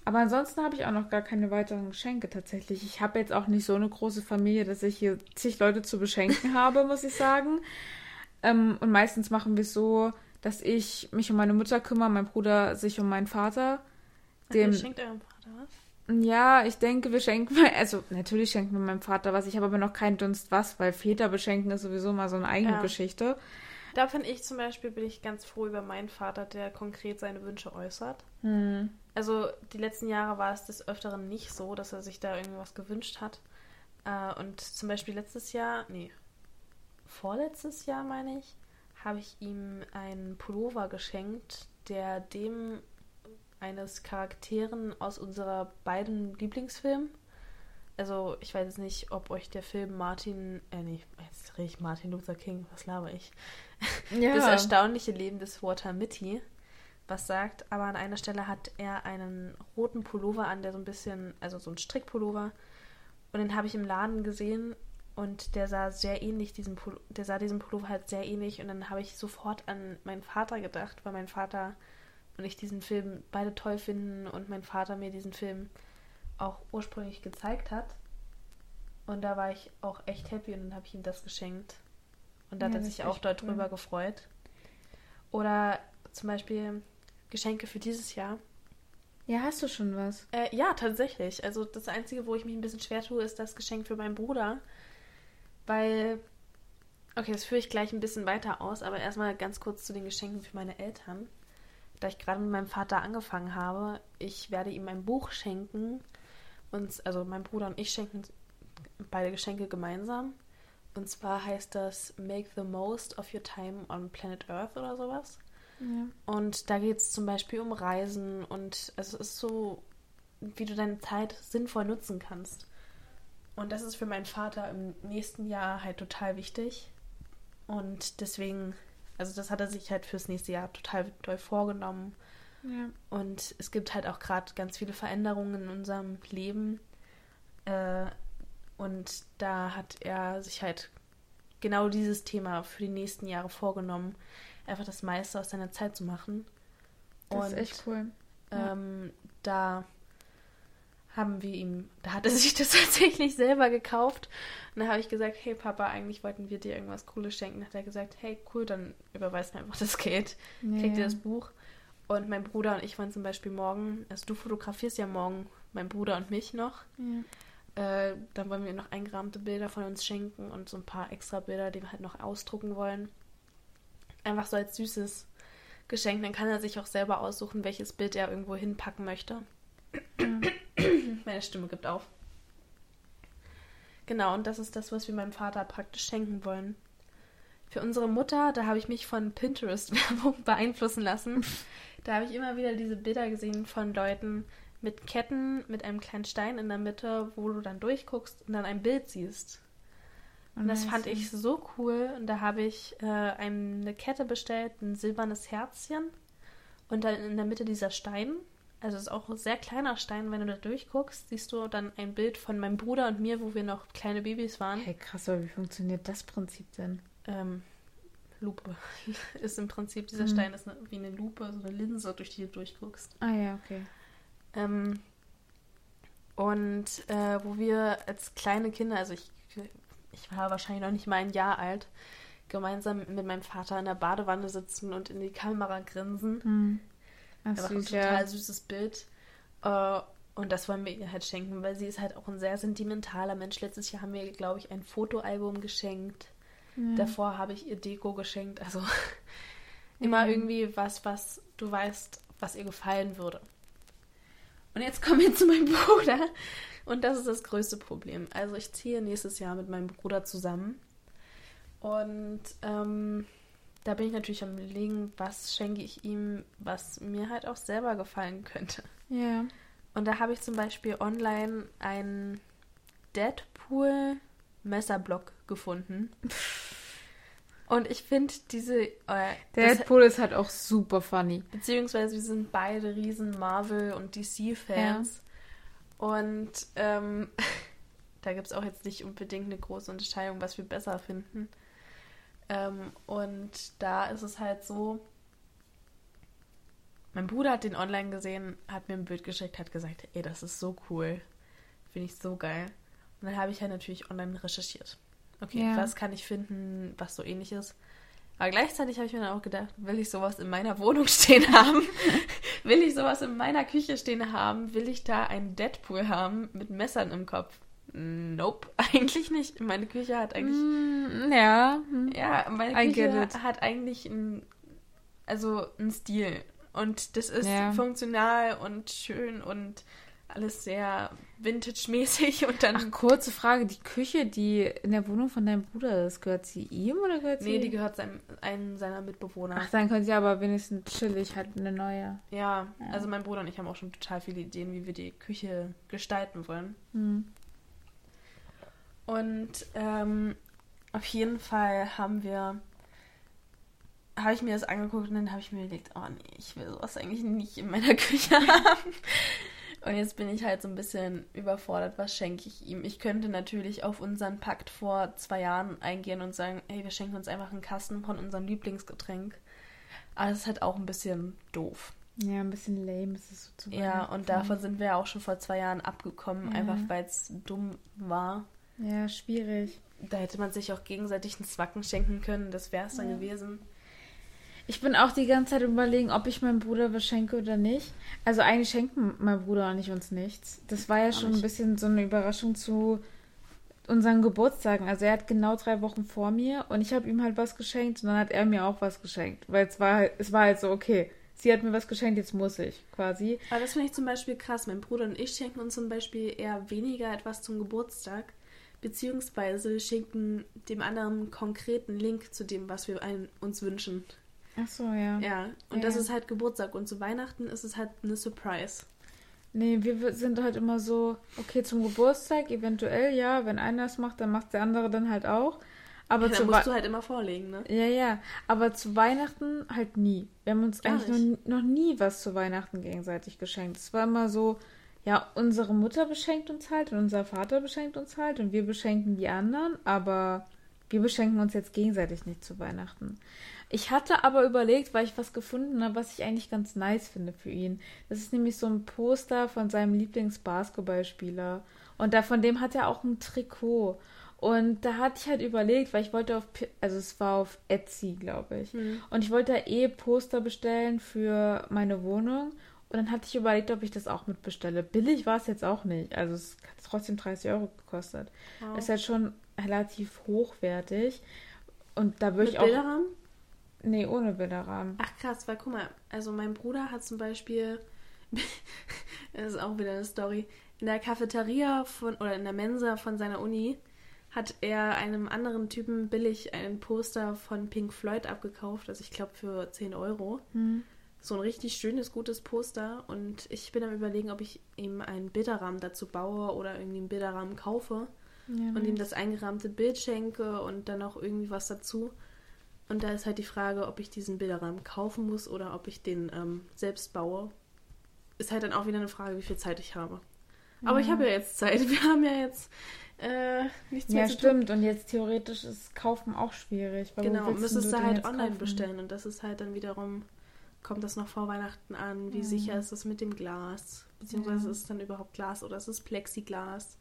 Aber ansonsten habe ich auch noch gar keine weiteren Geschenke tatsächlich. Ich habe jetzt auch nicht so eine große Familie, dass ich hier zig Leute zu beschenken habe, muss ich sagen. Ähm, und meistens machen wir es so, dass ich mich um meine Mutter kümmere, mein Bruder sich um meinen Vater. Dem, Ihr schenkt eurem Vater was? Ja, ich denke, wir schenken, also natürlich schenken wir meinem Vater was. Ich habe aber noch keinen Dunst was, weil Väter beschenken ist sowieso mal so eine eigene ja. Geschichte. Da finde ich zum Beispiel, bin ich ganz froh über meinen Vater, der konkret seine Wünsche äußert. Hm. Also die letzten Jahre war es des Öfteren nicht so, dass er sich da irgendwas gewünscht hat. Äh, und zum Beispiel letztes Jahr, nee, vorletztes Jahr meine ich, habe ich ihm einen Pullover geschenkt, der dem eines Charakteren aus unserer beiden Lieblingsfilmen. Also, ich weiß jetzt nicht, ob euch der Film Martin, äh, nee, jetzt rede ich Martin Luther King, was laber ich? Ja. Das erstaunliche Leben des Walter Mitty was sagt, aber an einer Stelle hat er einen roten Pullover an, der so ein bisschen, also so ein Strickpullover. Und den habe ich im Laden gesehen und der sah sehr ähnlich, diesem Pullover, der sah diesem Pullover halt sehr ähnlich und dann habe ich sofort an meinen Vater gedacht, weil mein Vater und ich diesen Film beide toll finden und mein Vater mir diesen Film auch ursprünglich gezeigt hat. Und da war ich auch echt happy und dann habe ich ihm das geschenkt. Und da ja, hat er sich auch dort cool. drüber gefreut. Oder zum Beispiel Geschenke für dieses Jahr. Ja, hast du schon was? Äh, ja, tatsächlich. Also das Einzige, wo ich mich ein bisschen schwer tue, ist das Geschenk für meinen Bruder. Weil, okay, das führe ich gleich ein bisschen weiter aus, aber erstmal ganz kurz zu den Geschenken für meine Eltern. Da ich gerade mit meinem Vater angefangen habe, ich werde ihm ein Buch schenken. Und, also mein Bruder und ich schenken beide Geschenke gemeinsam. Und zwar heißt das Make the Most of Your Time on Planet Earth oder sowas. Ja. Und da geht es zum Beispiel um Reisen und es ist so, wie du deine Zeit sinnvoll nutzen kannst. Und das ist für meinen Vater im nächsten Jahr halt total wichtig. Und deswegen, also das hat er sich halt fürs nächste Jahr total doll vorgenommen. Ja. Und es gibt halt auch gerade ganz viele Veränderungen in unserem Leben. Äh, und da hat er sich halt genau dieses Thema für die nächsten Jahre vorgenommen, einfach das meiste aus seiner Zeit zu machen. Das und, ist echt cool. Ähm, da haben wir ihm, da hat er sich das tatsächlich selber gekauft. Und da habe ich gesagt, hey Papa, eigentlich wollten wir dir irgendwas Cooles schenken. Da hat er gesagt, hey cool, dann überweist mir einfach das Geld, ja, kriegt ihr das Buch. Und mein Bruder und ich waren zum Beispiel morgen, also du fotografierst ja morgen mein Bruder und mich noch. Ja. Äh, dann wollen wir noch eingerahmte Bilder von uns schenken und so ein paar extra Bilder, die wir halt noch ausdrucken wollen. Einfach so als süßes Geschenk. Dann kann er sich auch selber aussuchen, welches Bild er irgendwo hinpacken möchte. Meine Stimme gibt auf. Genau, und das ist das, was wir meinem Vater praktisch schenken wollen. Für unsere Mutter, da habe ich mich von Pinterest-Werbung beeinflussen lassen. Da habe ich immer wieder diese Bilder gesehen von Leuten mit Ketten, mit einem kleinen Stein in der Mitte, wo du dann durchguckst und dann ein Bild siehst. Und das fand ich so cool. Und da habe ich äh, eine Kette bestellt, ein silbernes Herzchen und dann in der Mitte dieser Stein. Also es ist auch ein sehr kleiner Stein. Wenn du da durchguckst, siehst du dann ein Bild von meinem Bruder und mir, wo wir noch kleine Babys waren. Hey, krass, aber wie funktioniert das Prinzip denn? Ähm, Lupe. ist im Prinzip, dieser mhm. Stein ist eine, wie eine Lupe, so eine Linse, durch die du durchguckst. Ah ja, okay. Ähm, und äh, wo wir als kleine Kinder, also ich, ich war wahrscheinlich noch nicht mal ein Jahr alt, gemeinsam mit meinem Vater in der Badewanne sitzen und in die Kamera grinsen. Mhm. Ach, süß, ein total ja. süßes Bild. Uh, und das wollen wir ihr halt schenken, weil sie ist halt auch ein sehr sentimentaler Mensch. Letztes Jahr haben wir, glaube ich, ein Fotoalbum geschenkt. Mhm. Davor habe ich ihr Deko geschenkt. Also immer mhm. irgendwie was, was du weißt, was ihr gefallen würde. Und jetzt kommen wir zu meinem Bruder. Und das ist das größte Problem. Also ich ziehe nächstes Jahr mit meinem Bruder zusammen. Und ähm, da bin ich natürlich am überlegen, was schenke ich ihm, was mir halt auch selber gefallen könnte. Ja. Und da habe ich zum Beispiel online einen Deadpool-Messerblock gefunden. Und ich finde diese. Äh, Deadpool ist halt auch super funny. Beziehungsweise wir sind beide riesen Marvel- und DC-Fans. Ja. Und ähm, da gibt es auch jetzt nicht unbedingt eine große Unterscheidung, was wir besser finden. Ähm, und da ist es halt so, Mein Bruder hat den online gesehen, hat mir ein Bild geschickt, hat gesagt, ey, das ist so cool. Finde ich so geil. Und dann habe ich halt natürlich online recherchiert. Okay, Ja. was kann ich finden, was so ähnlich ist? Aber gleichzeitig habe ich mir dann auch gedacht, will ich sowas in meiner Wohnung stehen haben? will ich sowas in meiner Küche stehen haben? Will ich da einen Deadpool haben mit Messern im Kopf? Nope, eigentlich nicht. Meine Küche hat eigentlich Mm, ja. hm. ja, meine I Küche hat eigentlich ein, also einen Stil. Und das ist Ja. funktional und schön und alles sehr vintage-mäßig. Und dann. Ach, kurze Frage. Die Küche, die in der Wohnung von deinem Bruder ist, gehört sie ihm oder gehört sie nee, die gehört seinem, einem seiner Mitbewohner. Ach, dann können sie aber wenigstens chillig halt eine neue. ja, also mein Bruder und ich haben auch schon total viele Ideen, wie wir die Küche gestalten wollen. Hm. Und ähm, auf jeden Fall haben wir, habe ich mir das angeguckt und dann habe ich mir überlegt, oh nee, ich will sowas eigentlich nicht in meiner Küche haben. Und jetzt bin ich halt so ein bisschen überfordert, was schenke ich ihm. Ich könnte natürlich auf unseren Pakt vor zwei Jahren eingehen und sagen, hey, wir schenken uns einfach einen Kasten von unserem Lieblingsgetränk. Aber das ist halt auch ein bisschen doof. Ja, ein bisschen lame ist es so zu Ja, und davon sind wir ja auch schon vor zwei Jahren abgekommen, Ja. einfach weil es dumm war. Ja, schwierig. Da hätte man sich auch gegenseitig einen Zwacken schenken können. Das wäre es dann Ja. gewesen. Ich bin auch die ganze Zeit überlegen, ob ich meinem Bruder was schenke oder nicht. Also eigentlich schenkt m- mein Bruder nicht uns nichts. Das war ja schon ein bisschen so eine Überraschung zu unseren Geburtstagen. Also er hat genau drei Wochen vor mir und ich habe ihm halt was geschenkt und dann hat er mir auch was geschenkt. Weil es war halt, es war halt so, okay, sie hat mir was geschenkt, jetzt muss ich quasi. Aber das finde ich zum Beispiel krass. Mein Bruder und ich schenken uns zum Beispiel eher weniger etwas zum Geburtstag. Beziehungsweise wir schenken dem anderen einen konkreten Link zu dem, was wir ein, uns wünschen. Ach so, ja. Ja, und Ja. das ist halt Geburtstag. Und zu Weihnachten ist es halt eine Surprise. Nee, wir sind halt immer so, okay, zum Geburtstag eventuell, ja, wenn einer es macht, dann macht der andere dann halt auch. Aber ja, zu musst du halt immer vorlegen, ne? Ja, ja, aber zu Weihnachten halt nie. Wir haben uns Gar eigentlich noch, noch nie was zu Weihnachten gegenseitig geschenkt. Es war immer so, ja, unsere Mutter beschenkt uns halt und unser Vater beschenkt uns halt und wir beschenken die anderen, aber wir beschenken uns jetzt gegenseitig nicht zu Weihnachten. Ich hatte aber überlegt, weil ich was gefunden habe, was ich eigentlich ganz nice finde für ihn. Das ist nämlich so ein Poster von seinem Lieblingsbasketballspieler. Und da von dem hat er auch ein Trikot. Und da hatte ich halt überlegt, weil ich wollte auf, also es war auf Etsy, glaube ich. Hm. Und ich wollte da eh Poster bestellen für meine Wohnung. Und dann hatte ich überlegt, ob ich das auch mitbestelle. Billig war es jetzt auch nicht. Also es hat trotzdem 30 Euro gekostet. Wow. Ist halt schon relativ hochwertig. Und da würde Mit ich auch. Bilderrahmen? Nee, ohne Bilderrahmen. Ach krass, weil guck mal, also mein Bruder hat zum Beispiel, das ist auch wieder eine Story, in der Cafeteria von oder in der Mensa von seiner Uni hat er einem anderen Typen billig ein Poster von Pink Floyd abgekauft, also ich glaube für 10 Euro. Hm. So ein richtig schönes, gutes Poster und ich bin am überlegen, ob ich ihm einen Bilderrahmen dazu baue oder irgendwie einen Bilderrahmen kaufe Ja, und ihm das eingerahmte Bild schenke und dann noch irgendwie was dazu. Und da ist halt die Frage, ob ich diesen Bilderrahmen kaufen muss oder ob ich den ähm, selbst baue. Ist halt dann auch wieder eine Frage, wie viel Zeit ich habe. Aber ich Ja. habe ja jetzt Zeit. Wir haben ja jetzt äh, nichts mehr Ja, zu tun. stimmt. Und jetzt theoretisch ist Kaufen auch schwierig. Weil Genau, müsstest du halt online kaufen? bestellen. Und das ist halt dann wiederum, kommt das noch vor Weihnachten an? Wie Mhm. sicher ist das mit dem Glas? Beziehungsweise Ja. ist es dann überhaupt Glas oder ist es Plexiglas?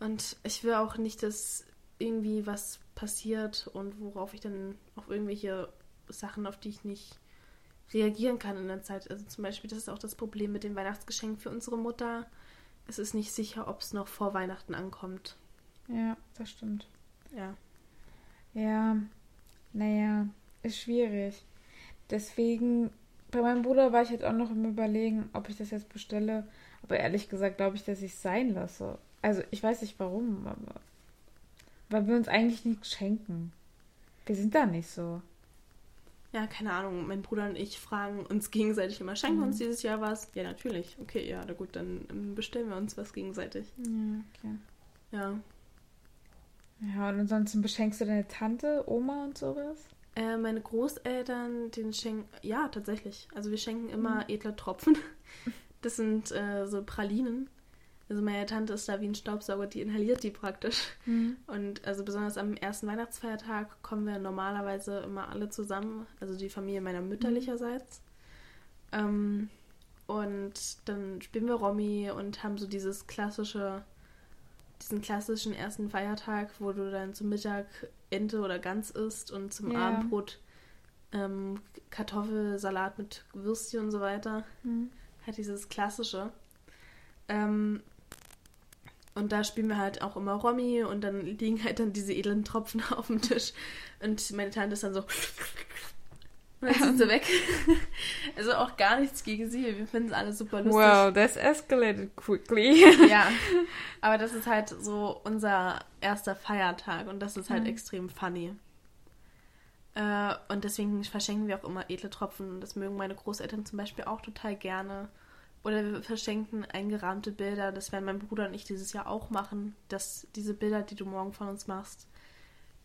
Und ich will auch nicht, dass irgendwie was passiert und worauf ich dann auf irgendwelche Sachen, auf die ich nicht reagieren kann in der Zeit. Also zum Beispiel, das ist auch das Problem mit dem Weihnachtsgeschenk für unsere Mutter. Es ist nicht sicher, ob es noch vor Weihnachten ankommt. Ja, das stimmt. Ja. Ja, naja, ist schwierig. Deswegen, bei meinem Bruder war ich halt auch noch im Überlegen, ob ich das jetzt bestelle. Aber ehrlich gesagt glaube ich, dass ich es sein lasse. Also ich weiß nicht warum, aber weil wir uns eigentlich nichts schenken. Wir sind da nicht so. Ja, keine Ahnung. Mein Bruder und ich fragen uns gegenseitig immer, schenken wir Mhm. uns dieses Jahr was? Ja, natürlich. Okay, ja, na gut, dann bestellen wir uns was gegenseitig. Ja, okay. Ja. Ja, und ansonsten beschenkst du deine Tante, Oma und sowas? Äh, meine Großeltern, den schenken, ja, tatsächlich. Also wir schenken immer Mhm. edle Tropfen. Das sind äh, so Pralinen. Also meine Tante ist da wie ein Staubsauger, die inhaliert die praktisch. Mhm. Und also besonders am ersten Weihnachtsfeiertag kommen wir normalerweise immer alle zusammen, also die Familie meiner mütterlicherseits. Ähm, und dann spielen wir Romy und haben so dieses klassische, diesen klassischen ersten Feiertag, wo du dann zum Mittag Ente oder Gans isst und zum Ja. Abendbrot ähm, Kartoffelsalat mit Würstchen und so weiter. Mhm. Halt dieses klassische. Ähm, und da spielen wir halt auch immer Romy und dann liegen halt dann diese edlen Tropfen auf dem Tisch. Und meine Tante ist dann so. Und dann sind sie weg. Also auch gar nichts gegen sie. Wir finden es alle super lustig. Wow, that's escalated quickly. Ja. Aber das ist halt so unser erster Feiertag und das ist halt Mhm. extrem funny. Äh, und deswegen verschenken wir auch immer edle Tropfen und das mögen meine Großeltern zum Beispiel auch total gerne. Oder wir verschenken eingerahmte Bilder. Das werden mein Bruder und ich dieses Jahr auch machen. Dass diese Bilder, die du morgen von uns machst,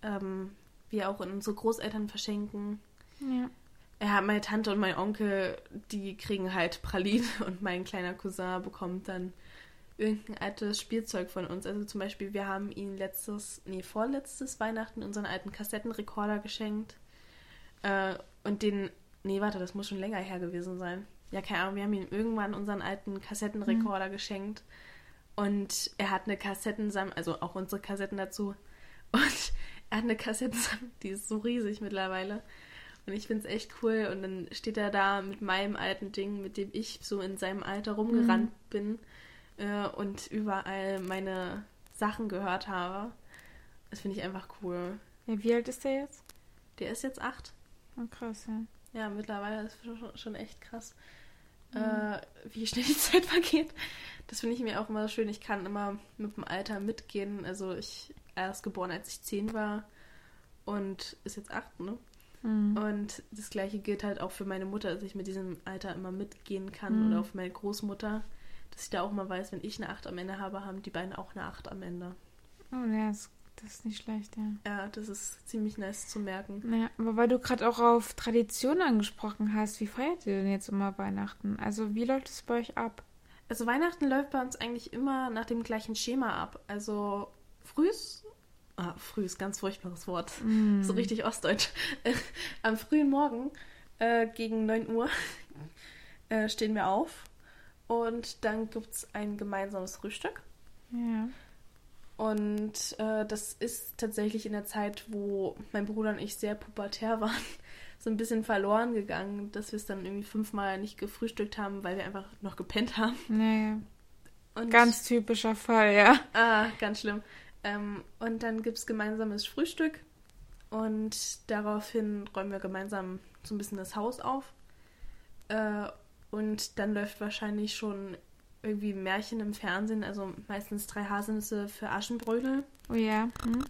ähm, wir auch in unsere Großeltern verschenken. ja. Ja, meine Tante und mein Onkel, die kriegen halt Pralinen und mein kleiner Cousin bekommt dann irgendein altes Spielzeug von uns. Also zum Beispiel, wir haben ihm letztes, nee, vorletztes Weihnachten unseren alten Kassettenrekorder geschenkt. Äh, und den, nee, warte, das muss schon länger her gewesen sein. Ja, keine Ahnung, wir haben ihm irgendwann unseren alten Kassettenrekorder geschenkt. Und er hat eine Kassettensammlung, also auch unsere Kassetten dazu. Und er hat eine Kassettensammlung, die ist so riesig mittlerweile. Und ich finde es echt cool. Und dann steht er da mit meinem alten Ding, mit dem ich so in seinem Alter rumgerannt bin äh, und überall meine Sachen gehört habe. Das finde ich einfach cool. ja. Wie alt ist der jetzt? Der ist jetzt acht. Oh, krass, ja. Ja, mittlerweile ist schon, schon echt krass, äh, wie schnell die Zeit vergeht. Das finde ich mir auch immer schön. Ich kann immer mit dem Alter mitgehen. Also ich erst geboren, als ich zehn war und ist jetzt acht, ne? Mhm. Und das gleiche gilt halt auch für meine Mutter, dass ich mit diesem Alter immer mitgehen kann. Mhm. Oder auch für meine Großmutter, dass ich da auch mal weiß, wenn ich eine 8 am Ende habe, haben die beiden auch eine 8 am Ende. Oh, ja, das, das ist nicht schlecht, ja. Ja, das ist ziemlich nice zu merken. Ja, aber weil du gerade auch auf Tradition angesprochen hast, wie feiert ihr denn jetzt immer Weihnachten? Also wie läuft es bei euch ab? Also Weihnachten läuft bei uns eigentlich immer nach dem gleichen Schema ab. Also frühs, ah, früh ist ganz furchtbares Wort, Mm. so richtig ostdeutsch. Am frühen Morgen äh, gegen 9 Uhr äh, stehen wir auf und dann gibt es ein gemeinsames Frühstück. Ja. Und äh, das ist tatsächlich in der Zeit, wo mein Bruder und ich sehr pubertär waren, so ein bisschen verloren gegangen, dass wir es dann irgendwie fünfmal nicht gefrühstückt haben, weil wir einfach noch gepennt haben. Naja, Und, ganz typischer Fall, ja. Ah, ganz schlimm. Ähm, und dann gibt es gemeinsames Frühstück und daraufhin räumen wir gemeinsam so ein bisschen das Haus auf. Äh, und dann läuft wahrscheinlich schon irgendwie Märchen im Fernsehen, also meistens drei Haselnüsse für Aschenbrödel. Oh ja. Hm?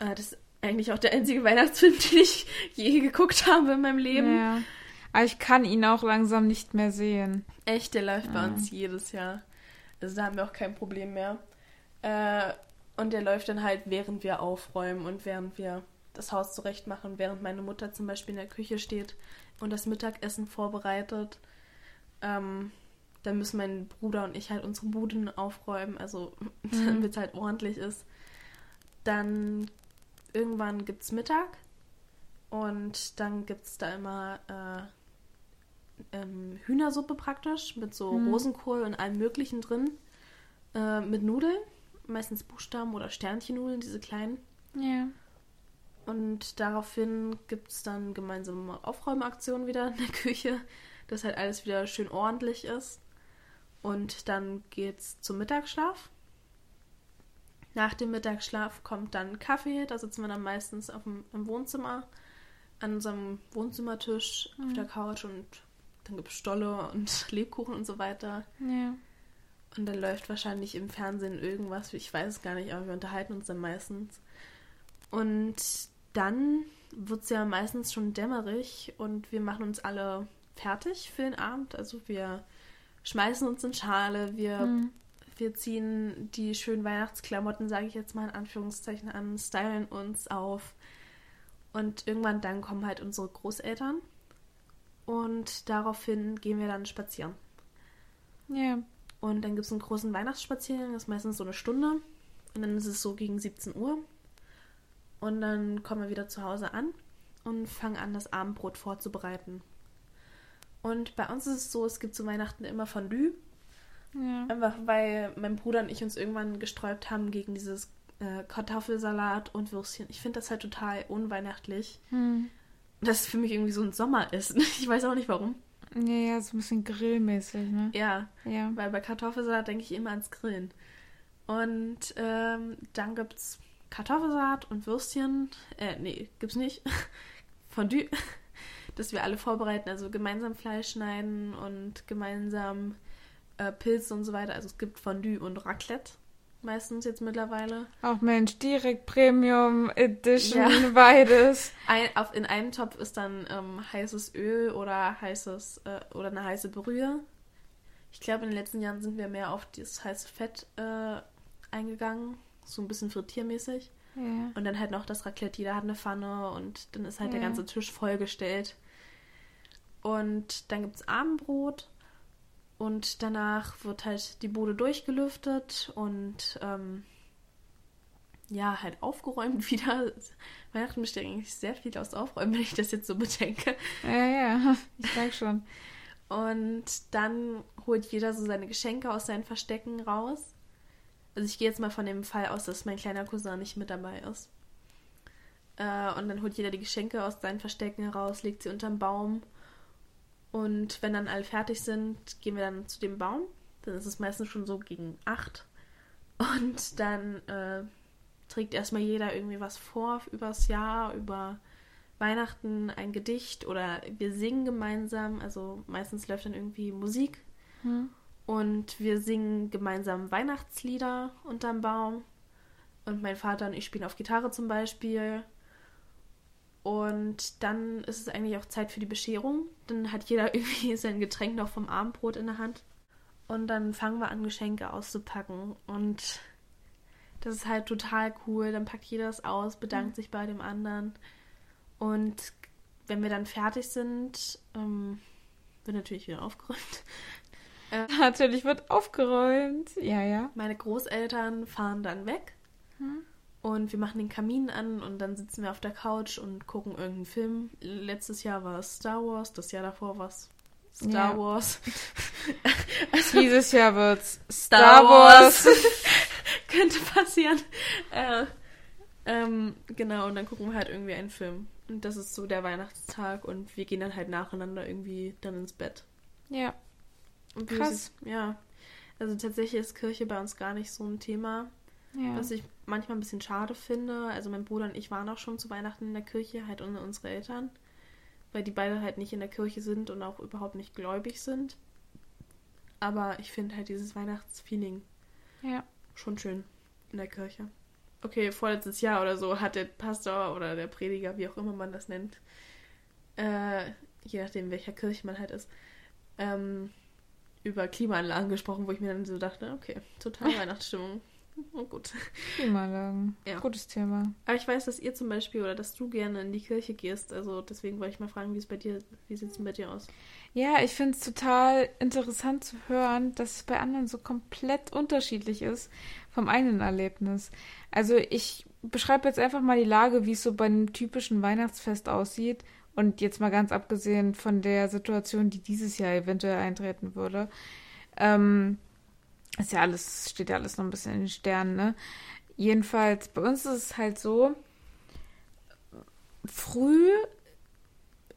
Äh, das ist eigentlich auch der einzige Weihnachtsfilm, den ich je geguckt habe in meinem Leben. Ja. Aber ich kann ihn auch langsam nicht mehr sehen. Echt, der läuft bei Ah. uns jedes Jahr. Also da haben wir auch kein Problem mehr. Äh, und der läuft dann halt, während wir aufräumen und während wir das Haus zurecht machen, während meine Mutter zum Beispiel in der Küche steht und das Mittagessen vorbereitet. Ähm, dann müssen mein Bruder und ich halt unsere Buden aufräumen, also damit es halt ordentlich ist. Dann irgendwann gibt es Mittag und dann gibt es da immer äh, ähm, Hühnersuppe praktisch mit so Mhm. Rosenkohl und allem Möglichen drin. Äh, mit Nudeln, meistens Buchstaben oder Sternchennudeln, diese kleinen. Ja. Und daraufhin gibt es dann gemeinsame Aufräumaktionen wieder in der Küche, dass halt alles wieder schön ordentlich ist. Und dann geht's zum Mittagsschlaf. Nach dem Mittagsschlaf kommt dann Kaffee. Da sitzen wir dann meistens auf dem, im Wohnzimmer, an unserem Wohnzimmertisch auf Mhm. der Couch und dann gibt es Stolle und Lebkuchen und so weiter. Ja. Und dann läuft wahrscheinlich im Fernsehen irgendwas, ich weiß es gar nicht, aber wir unterhalten uns dann meistens. Und dann wird es ja meistens schon dämmerig und wir machen uns alle fertig für den Abend. Also wir schmeißen uns in Schale, wir, Hm. wir ziehen die schönen Weihnachtsklamotten, sage ich jetzt mal in Anführungszeichen an, stylen uns auf. Und irgendwann dann kommen halt unsere Großeltern. Und daraufhin gehen wir dann spazieren. Ja. Und dann gibt es einen großen Weihnachtsspaziergang, das ist meistens so eine Stunde. Und dann ist es so gegen 17 Uhr. Und dann kommen wir wieder zu Hause an und fangen an, das Abendbrot vorzubereiten. Und bei uns ist es so, es gibt zu Weihnachten immer Fondue. Ja. Einfach weil mein Bruder und ich uns irgendwann gesträubt haben gegen dieses äh, Kartoffelsalat und Würstchen. Ich finde das halt total unweihnachtlich. Hm. Dass es für mich irgendwie so ein Sommer ist. Ich weiß auch nicht warum. Ja, ja, so ein bisschen grillmäßig, ne? Ja, Ja. weil bei Kartoffelsalat denke ich immer ans Grillen. Und ähm, dann gibt's Kartoffelsalat und Würstchen. Äh, nee, gibt's nicht. Fondue. Dass wir alle vorbereiten, also gemeinsam Fleisch schneiden und gemeinsam äh, Pilze und so weiter. Also es gibt Fondue und Raclette meistens jetzt mittlerweile. Ach Mensch, direkt Premium Edition, Ja. beides. Ein, auf, in einem Topf ist dann ähm, heißes Öl oder heißes äh, oder eine heiße Brühe. Ich glaube, in den letzten Jahren sind wir mehr auf dieses heiße Fett äh, eingegangen, so ein bisschen frittiermäßig. Ja. Und dann halt noch das Raclette, jeder hat eine Pfanne und dann ist halt der Ja. ganze Tisch vollgestellt. Und dann gibt es Abendbrot und danach wird halt die Bude durchgelüftet und ähm, ja, halt aufgeräumt wieder. Weihnachten besteht eigentlich sehr viel aus Aufräumen, wenn ich das jetzt so bedenke. Ja, ja, ich sag schon. Und dann holt jeder so seine Geschenke aus seinen Verstecken raus. Also ich gehe jetzt mal von dem Fall aus, dass mein kleiner Cousin nicht mit dabei ist. Äh, und dann holt jeder die Geschenke aus seinen Verstecken heraus, legt sie unterm Baum. Und wenn dann alle fertig sind, gehen wir dann zu dem Baum. Dann ist es meistens schon so gegen acht. Und dann äh, trägt erstmal jeder irgendwie was vor übers Jahr, über Weihnachten ein Gedicht oder wir singen gemeinsam. Also meistens läuft dann irgendwie Musik Hm. und wir singen gemeinsam Weihnachtslieder unterm Baum. Und mein Vater und ich spielen auf Gitarre zum Beispiel. Und dann ist es eigentlich auch Zeit für die Bescherung. Dann hat jeder irgendwie sein Getränk noch vom Abendbrot in der Hand. Und dann fangen wir an, Geschenke auszupacken. Und das ist halt total cool. Dann packt jeder es aus, bedankt sich bei dem anderen. Und wenn wir dann fertig sind, ähm, wird natürlich wieder aufgeräumt. Natürlich wird aufgeräumt. Ja, ja. Meine Großeltern fahren dann weg Hm. Und wir machen den Kamin an und dann sitzen wir auf der Couch und gucken irgendeinen Film. Letztes Jahr war es Star Wars, das Jahr davor war es Star Ja. Wars. Dieses Jahr wird's Star Star Wars. Wars. Könnte passieren. Äh, ähm, genau, und dann gucken wir halt irgendwie einen Film. Und das ist so der Weihnachtstag und wir gehen dann halt nacheinander irgendwie dann ins Bett. ja. Und Krass. ist- Ja. Also tatsächlich ist Kirche bei uns gar nicht so ein Thema. Ja. Was ich manchmal ein bisschen schade finde, also mein Bruder und ich waren auch schon zu Weihnachten in der Kirche, halt ohne unsere Eltern, weil die beide halt nicht in der Kirche sind und auch überhaupt nicht gläubig sind. Aber ich finde halt dieses Weihnachtsfeeling ja. schon schön in der Kirche. Okay, vorletztes Jahr oder so hat der Pastor oder der Prediger, wie auch immer man das nennt, äh, je nachdem welcher Kirche man halt ist, ähm, über Klimaanlagen gesprochen, wo ich mir dann so dachte, okay, total Weihnachtsstimmung. Oh gut. Klimaanlagen. Ja. Gutes Thema. Aber ich weiß, dass ihr zum Beispiel oder dass du gerne in die Kirche gehst. Also deswegen wollte ich mal fragen, wie es bei dir, wie sieht es denn bei dir aus? Ja, ich finde es total interessant zu hören, dass es bei anderen so komplett unterschiedlich ist vom eigenen Erlebnis. Also ich beschreibe jetzt einfach mal die Lage, wie es so bei einem typischen Weihnachtsfest aussieht. Und jetzt mal ganz abgesehen von der Situation, die dieses Jahr eventuell eintreten würde. Ähm, ist ja alles, steht ja alles noch ein bisschen in den Sternen, ne? Jedenfalls, bei uns ist es halt so, früh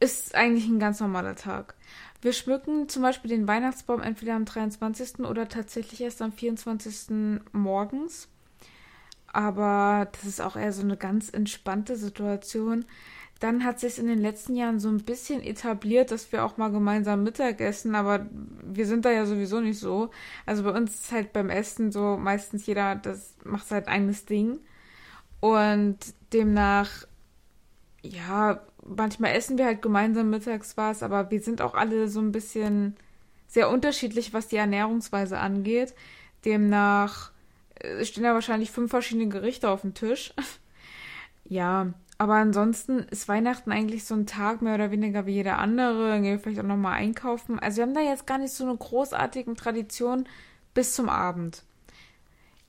ist eigentlich ein ganz normaler Tag. Wir schmücken zum Beispiel den Weihnachtsbaum entweder am 23. oder tatsächlich erst am 24. morgens. Aber das ist auch eher so eine ganz entspannte Situation. Dann hat sich in den letzten Jahren so ein bisschen etabliert, dass wir auch mal gemeinsam Mittag essen, aber wir sind da ja sowieso nicht so. Also bei uns ist halt beim Essen so meistens jeder, das macht sein eigenes Ding. Und demnach, ja, manchmal essen wir halt gemeinsam mittags was, aber wir sind auch alle so ein bisschen sehr unterschiedlich, was die Ernährungsweise angeht. Demnach äh, stehen da wahrscheinlich fünf verschiedene Gerichte auf dem Tisch. ja, aber ansonsten ist Weihnachten eigentlich so ein Tag mehr oder weniger wie jeder andere. Dann gehen wir vielleicht auch nochmal einkaufen. Also wir haben da jetzt gar nicht so eine großartige Tradition bis zum Abend.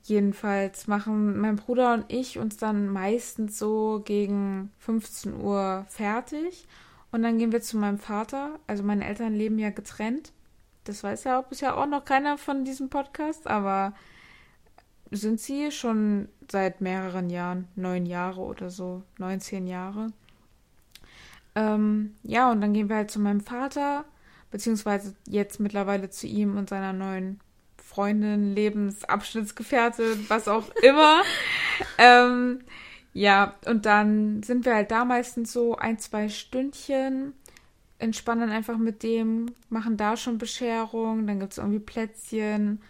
Jedenfalls machen mein Bruder und ich uns dann meistens so gegen 15 Uhr fertig Und dann gehen wir zu meinem Vater. Also meine Eltern leben ja getrennt. Das weiß ja auch bisher auch noch keiner von diesem Podcast, aber sind sie schon seit mehreren Jahren, neun Jahre oder so, neun, zehn Jahre. Ähm, ja, und dann gehen wir halt zu meinem Vater, beziehungsweise jetzt mittlerweile zu ihm und seiner neuen Freundin, Lebensabschnittsgefährte, was auch immer. ähm, ja, und dann sind wir halt da meistens so ein, zwei Stündchen, entspannen einfach mit dem, machen da schon Bescherung, dann gibt es irgendwie Plätzchen,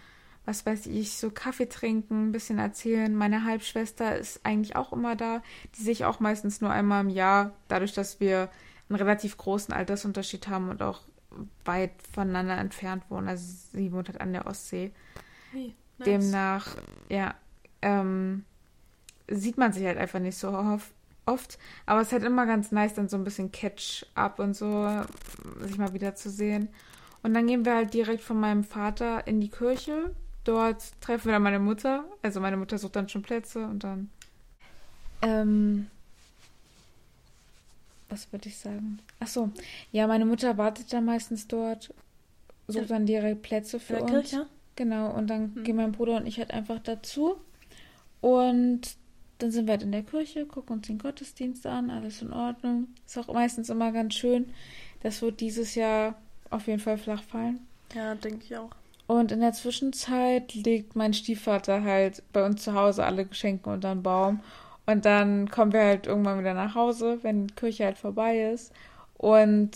was weiß ich, so Kaffee trinken, ein bisschen erzählen. Meine Halbschwester ist eigentlich auch immer da, die sehe ich auch meistens nur einmal im Jahr, dadurch, dass wir einen relativ großen Altersunterschied haben und auch weit voneinander entfernt wohnen. Also sie wohnt halt an der Ostsee. Hey, nice. Demnach, ja, ähm, sieht man sich halt einfach nicht so oft. Aber es ist halt immer ganz nice, dann so ein bisschen Catch-up und so, sich mal wieder zu sehen. Und dann gehen wir halt direkt von meinem Vater in die Kirche. Dort treffen wir dann meine Mutter. Also meine Mutter sucht dann schon Plätze und dann. Ähm, was würde ich sagen? Ach so, ja, meine Mutter wartet dann meistens dort, sucht dann direkt Plätze für uns. Kirche? Genau, und dann hm. gehen mein Bruder und ich halt einfach dazu. Und dann sind wir halt in der Kirche, gucken uns den Gottesdienst an, alles in Ordnung. Ist auch meistens immer ganz schön. Das wird dieses Jahr auf jeden Fall flach fallen. Ja, denke ich auch. Und in der Zwischenzeit legt mein Stiefvater halt bei uns zu Hause alle Geschenke unter den Baum. Und dann kommen wir halt irgendwann wieder nach Hause, wenn die Kirche halt vorbei ist. Und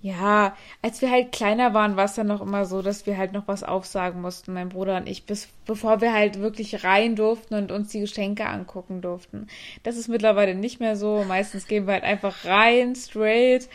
ja, als wir halt kleiner waren, war es dann noch immer so, dass wir halt noch was aufsagen mussten, mein Bruder und ich, bis, bevor wir halt wirklich rein durften und uns die Geschenke angucken durften. Das ist mittlerweile nicht mehr so. Meistens gehen wir halt einfach rein, straight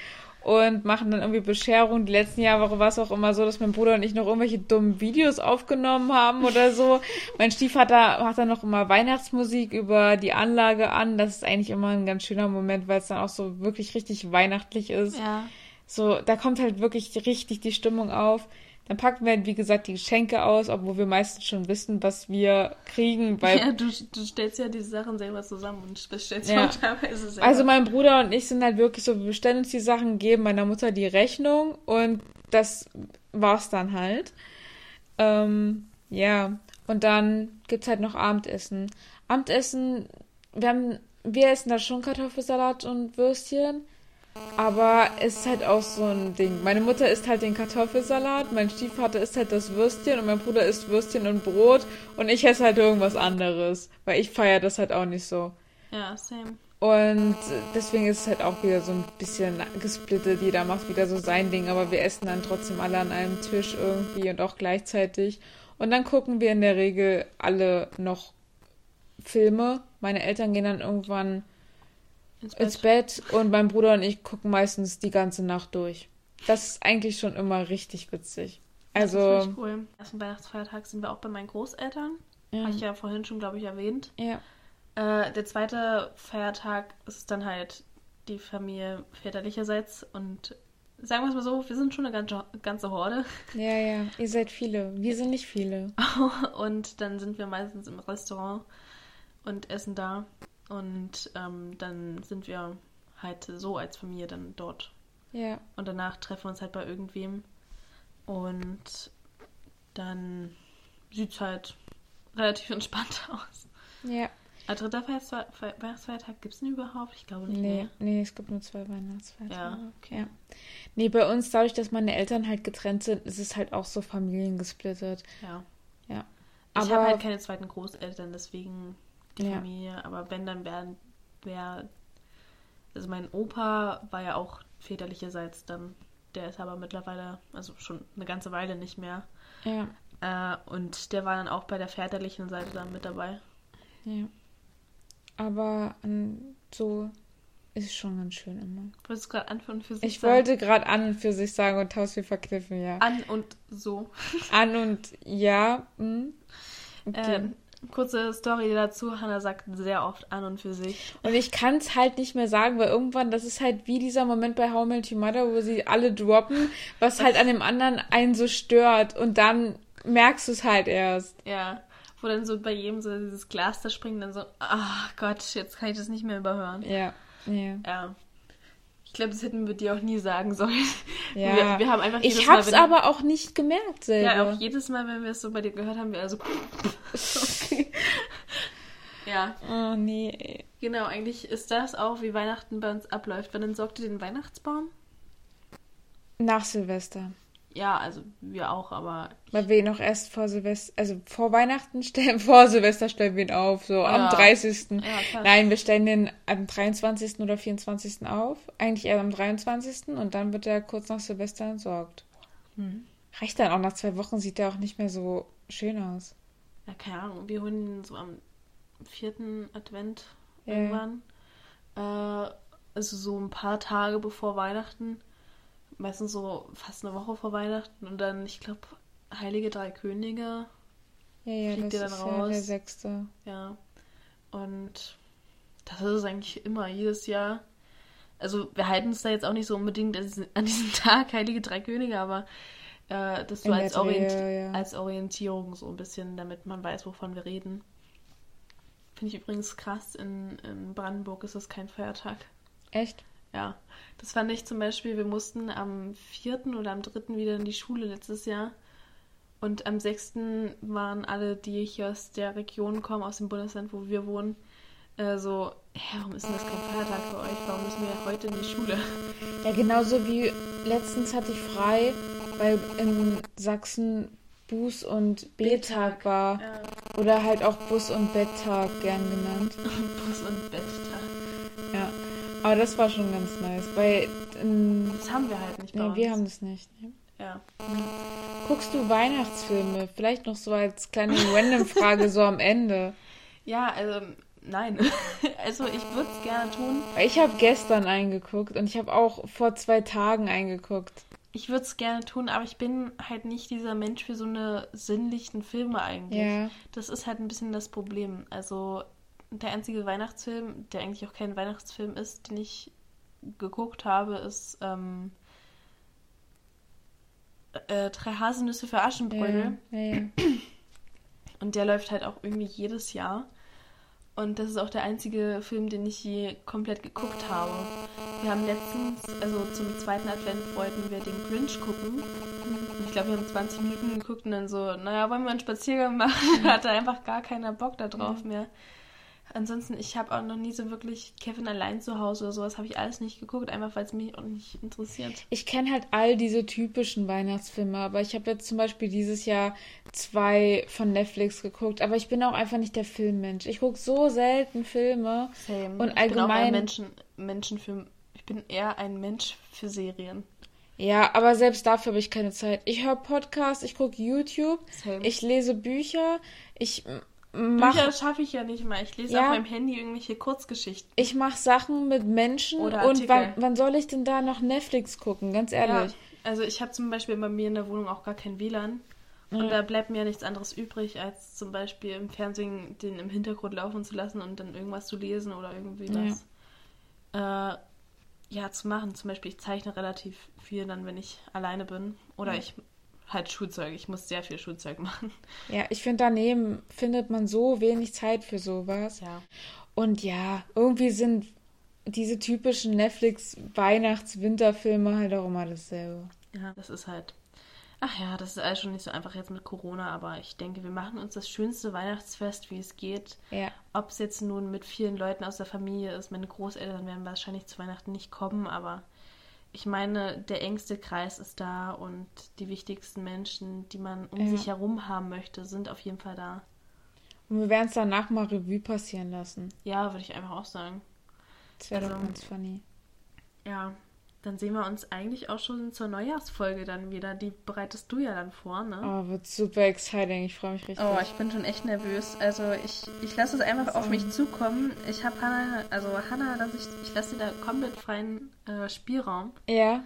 und machen dann irgendwie Bescherung. Die letzten Jahre war es auch immer so, dass mein Bruder und ich noch irgendwelche dummen Videos aufgenommen haben oder so. mein Stiefvater macht dann noch immer Weihnachtsmusik über die Anlage an. Das ist eigentlich immer ein ganz schöner Moment, weil es dann auch so wirklich richtig weihnachtlich ist. Ja. So, da kommt halt wirklich richtig die Stimmung auf. Dann packen wir, halt, wie gesagt, die Geschenke aus, obwohl wir meistens schon wissen, was wir kriegen. Weil ja, du, du stellst ja die Sachen selber zusammen und bestellst ja. teilweise selber. Also mein Bruder und ich sind halt wirklich so, wir bestellen uns die Sachen, geben meiner Mutter die Rechnung und das war's dann halt. Ähm, ja, und dann gibt's halt noch Abendessen. Abendessen, wir haben, wir essen da schon Kartoffelsalat und Würstchen. Aber es ist halt auch so ein Ding. Meine Mutter isst halt den Kartoffelsalat, mein Stiefvater isst halt das Würstchen und mein Bruder isst Würstchen und Brot und ich esse halt irgendwas anderes, weil ich feiere das halt auch nicht so. Ja, same. Und deswegen ist es halt auch wieder so ein bisschen gesplittet. Jeder macht wieder so sein Ding, aber wir essen dann trotzdem alle an einem Tisch irgendwie und auch gleichzeitig. Und dann gucken wir in der Regel alle noch Filme. Meine Eltern gehen dann irgendwann ins Bett. ins Bett und mein Bruder und ich gucken meistens die ganze Nacht durch. Das ist eigentlich schon immer richtig witzig. Also. Das ist cool. Ersten Weihnachtsfeiertag sind wir auch bei meinen Großeltern. Ja. Habe ich ja vorhin schon, glaube ich, erwähnt. Ja. Äh, der zweite Feiertag ist dann halt die Familie väterlicherseits und sagen wir es mal so, wir sind schon eine ganze, ganze Horde. Ja, ja, ihr seid viele. Wir sind nicht viele. und dann sind wir meistens im Restaurant und essen da. Und ähm, dann sind wir halt so als Familie dann dort. Ja. Und danach treffen wir uns halt bei irgendwem. Und dann sieht es halt relativ entspannt aus. Ja. Ein dritter Weihnachtsfeiertag gibt es denn überhaupt? Ich glaube nicht. Nee, nee, es gibt nur zwei Weihnachtsfeiertage. Ja, okay. Ja. Nee, bei uns, dadurch, dass meine Eltern halt getrennt sind, ist es halt auch so familiengesplittet. Ja. Ja. Ich habe halt keine zweiten Großeltern, deswegen die ja. Familie. Aber wenn, dann wäre, wär, also mein Opa war ja auch väterlicherseits dann. Der ist aber mittlerweile, also schon eine ganze Weile nicht mehr. Ja. Äh, und der war dann auch bei der väterlichen Seite dann mit dabei. Ja. Aber um, so ist es schon ganz schön immer. Wolltest du gerade an und für sich Ich sagen? wollte gerade an und für sich sagen und tausend viel verkniffen, ja. An und so. An und ja. Hm. Okay. Ähm, Kurze Story dazu. Hannah sagt sehr oft an und für sich. Und ich kann es halt nicht mehr sagen, weil irgendwann, das ist halt wie dieser Moment bei How Many Mother, wo sie alle droppen, was halt an dem anderen einen so stört. Und dann merkst du es halt erst. Ja. Wo dann so bei jedem so dieses Glas da springt, dann so, ach Gott, jetzt kann ich das nicht mehr überhören. Ja. Ja. ja. Ich glaube, das hätten wir dir auch nie sagen sollen. Ja. Wir, wir haben einfach Ich jedes hab's wenn- aber auch nicht gemerkt selber. Ja, auch jedes Mal, wenn wir es so bei dir gehört haben, wir also. okay. Ja, Oh nee. genau. Eigentlich ist das auch, wie Weihnachten bei uns abläuft. Wann entsorgt ihr den Weihnachtsbaum? Nach Silvester. Ja, also wir auch, aber Weil wir ihn auch erst vor Silvester, also vor Weihnachten stellen, vor Silvester stellen wir ihn auf, so am Ja. 30. Ja. Nein, wir stellen den am 23. oder 24. auf. Eigentlich eher am 23. und dann wird er kurz nach Silvester entsorgt. Mhm. Reicht dann auch nach zwei Wochen, sieht er auch nicht mehr so schön aus. Ja, keine Ahnung. Wir holen ihn so am vierten Advent Ja. irgendwann. Äh, also so ein paar Tage bevor Weihnachten. Meistens so fast eine Woche vor Weihnachten. Und dann, ich glaube, Heilige Drei Könige. Ja, ja, Fliegt der dann ist ja der raus? sechste. Ja. Und das ist es eigentlich immer, jedes Jahr. Also wir halten es da jetzt auch nicht so unbedingt an diesem Tag, Heilige Drei Könige, aber äh, das so als, Orient ja. als Orientierung so ein bisschen, damit man weiß, wovon wir reden. Finde ich übrigens krass, in, in Brandenburg ist das kein Feiertag. Echt? Ja, das fand ich zum Beispiel, wir mussten am 4. oder am 3. wieder in die Schule letztes Jahr. Und am 6. waren alle, die hier aus der Region kommen, aus dem Bundesland, wo wir wohnen, äh, so, hä, warum ist denn das kein Feiertag für euch? Warum müssen wir heute in die Schule? Ja, genauso wie letztens hatte ich frei, weil in Sachsen Buß- und B-Tag war. Ja, Oder halt auch Bus- und Betttag gern genannt. Bus- und Betttag. Aber das war schon ganz nice, weil ähm, Das haben wir halt nicht bei nee, wir haben das nicht. Ne? ja. Guckst du Weihnachtsfilme? Vielleicht noch so als kleine Random-Frage so am Ende. ja, also, nein. also, ich würde es gerne tun. Ich habe gestern eingeguckt und ich habe auch vor zwei Tagen eingeguckt. Ich würde es gerne tun, aber ich bin halt nicht dieser Mensch für so eine sinnlichen Filme eigentlich. Ja. Das ist halt ein bisschen das Problem. Also der einzige Weihnachtsfilm, der eigentlich auch kein Weihnachtsfilm ist, den ich geguckt habe, ist ähm, äh, Drei Haselnüsse für Aschenbrödel. Ja, ja, ja. Und der läuft halt auch irgendwie jedes Jahr. Und das ist auch der einzige Film, den ich je komplett geguckt habe. Wir haben letztens, also zum zweiten Advent wollten wir den Grinch gucken. Und ich glaube, wir haben 20 Minuten geguckt und dann so, naja, wollen wir einen Spaziergang machen? Da hatte einfach gar keiner Bock da drauf mehr. Ansonsten, ich habe auch noch nie so wirklich Kevin allein zu Hause oder sowas, habe ich alles nicht geguckt, einfach weil es mich auch nicht interessiert. Ich kenne halt all diese typischen Weihnachtsfilme, aber ich habe jetzt zum Beispiel dieses Jahr zwei von Netflix geguckt, aber ich bin auch einfach nicht der Filmmensch. Ich gucke so selten Filme. Same. Und ich bin auch eher allgemein- Menschen, Menschen für, ich bin eher ein Mensch für Serien. Ja, aber selbst dafür habe ich keine Zeit. Ich höre Podcasts, ich gucke YouTube, Same. ich lese Bücher, ich m- Bücher mache schaffe ich ja nicht mal. Ich lese Ja. auf meinem Handy irgendwelche Kurzgeschichten. ich mach Sachen mit Menschen Oder und wann, wann soll ich denn da noch Netflix gucken, ganz ehrlich. Ja, also ich habe zum Beispiel bei mir in der Wohnung auch gar kein WLAN. Und Ja. da bleibt mir ja nichts anderes übrig, als zum Beispiel im Fernsehen den im Hintergrund laufen zu lassen und dann irgendwas zu lesen oder irgendwie Ja. was äh, ja, zu machen. Zum Beispiel, ich zeichne relativ viel dann, wenn ich alleine bin. Oder Ja. ich halt Schulzeug. Ich muss sehr viel Schulzeug machen. Ja, ich finde, daneben findet man so wenig Zeit für sowas. Ja. Und ja, irgendwie sind diese typischen Netflix-Weihnachts-Winterfilme halt auch immer dasselbe. Ja, das ist halt. Ach ja, das ist alles schon nicht so einfach jetzt mit Corona, aber ich denke, wir machen uns das schönste Weihnachtsfest, wie es geht. Ja. Ob es jetzt nun mit vielen Leuten aus der Familie ist, meine Großeltern werden wahrscheinlich zu Weihnachten nicht kommen, aber ich meine, der engste Kreis ist da und die wichtigsten Menschen, die man um Ja. sich herum haben möchte, sind auf jeden Fall da. Und wir werden es danach mal Revue passieren lassen. Ja, würde ich einfach auch sagen. Das wäre doch Also- ganz funny. Ja, dann sehen wir uns eigentlich auch schon zur Neujahrsfolge dann wieder. Die bereitest du ja dann vor, ne? Oh, wird super exciting. Ich freue mich richtig. Oh, ich bin schon echt nervös. Also ich, ich lasse es einfach auf mich zukommen. Ich habe Hannah, also Hannah, dass ich, ich lasse sie da komplett freien äh, Spielraum. ja.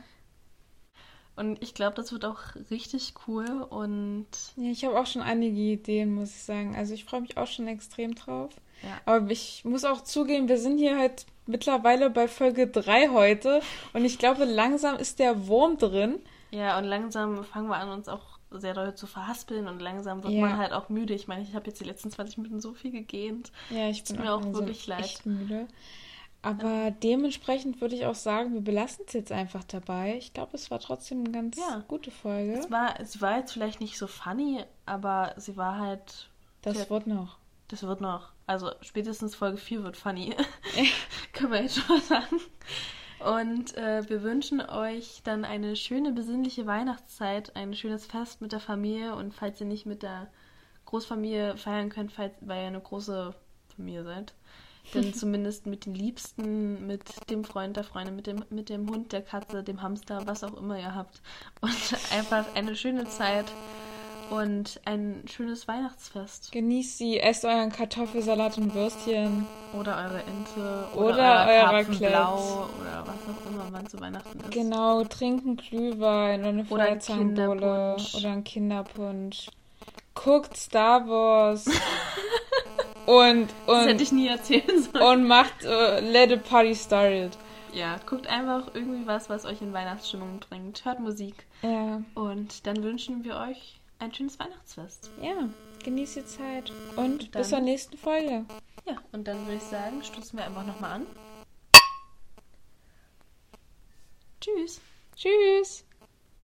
Und ich glaube, das wird auch richtig cool. Und ja, ich habe auch schon einige Ideen, muss ich sagen. Also ich freue mich auch schon extrem drauf. ja, Aber ich muss auch zugeben, wir sind hier halt mittlerweile bei Folge 3 heute. Und ich glaube, langsam ist der Wurm drin. ja, und langsam fangen wir an, uns auch sehr doll zu verhaspeln und langsam wird Ja. man halt auch müde. Ich meine, ich habe jetzt die letzten 20 Minuten so viel gegähnt. Ja, ich bin mir auch langsam wirklich leid. echt müde. Aber dementsprechend würde ich auch sagen, wir belassen es jetzt einfach dabei. Ich glaube, es war trotzdem eine ganz Ja. gute Folge. Es war, sie war jetzt vielleicht nicht so funny, aber sie war halt. das wird noch. Das wird noch. Also spätestens Folge 4 wird funny. Können wir jetzt schon mal sagen. Und äh, wir wünschen euch dann eine schöne, besinnliche Weihnachtszeit, ein schönes Fest mit der Familie und falls ihr nicht mit der Großfamilie feiern könnt, falls, weil ihr eine große Familie seid, dann zumindest mit den Liebsten, mit dem Freund der Freundin, mit dem, mit dem Hund, der Katze, dem Hamster, was auch immer ihr habt. Und einfach eine schöne Zeit und ein schönes Weihnachtsfest. Genießt sie, esst euren Kartoffelsalat und Würstchen. Oder eure Ente. Oder euer euer Karpfenblau. Oder was auch immer man zu Weihnachten isst. Genau, trinken Glühwein oder eine Oder ein Feuerzahnbowle Kinderpunsch. oder ein Kinderpunsch. Guckt Star Wars. und, Das hätte und, ich nie erzählen sollen. und macht äh, Let the Party Started. Ja, guckt einfach irgendwie was, was euch in Weihnachtsstimmung bringt. Hört Musik. Ja, Und dann wünschen wir euch ein schönes Weihnachtsfest. ja, genießt die Zeit. Und dann- bis zur nächsten Folge. Ja, und dann würde ich sagen, stoßen wir einfach nochmal an. Tschüss. Tschüss.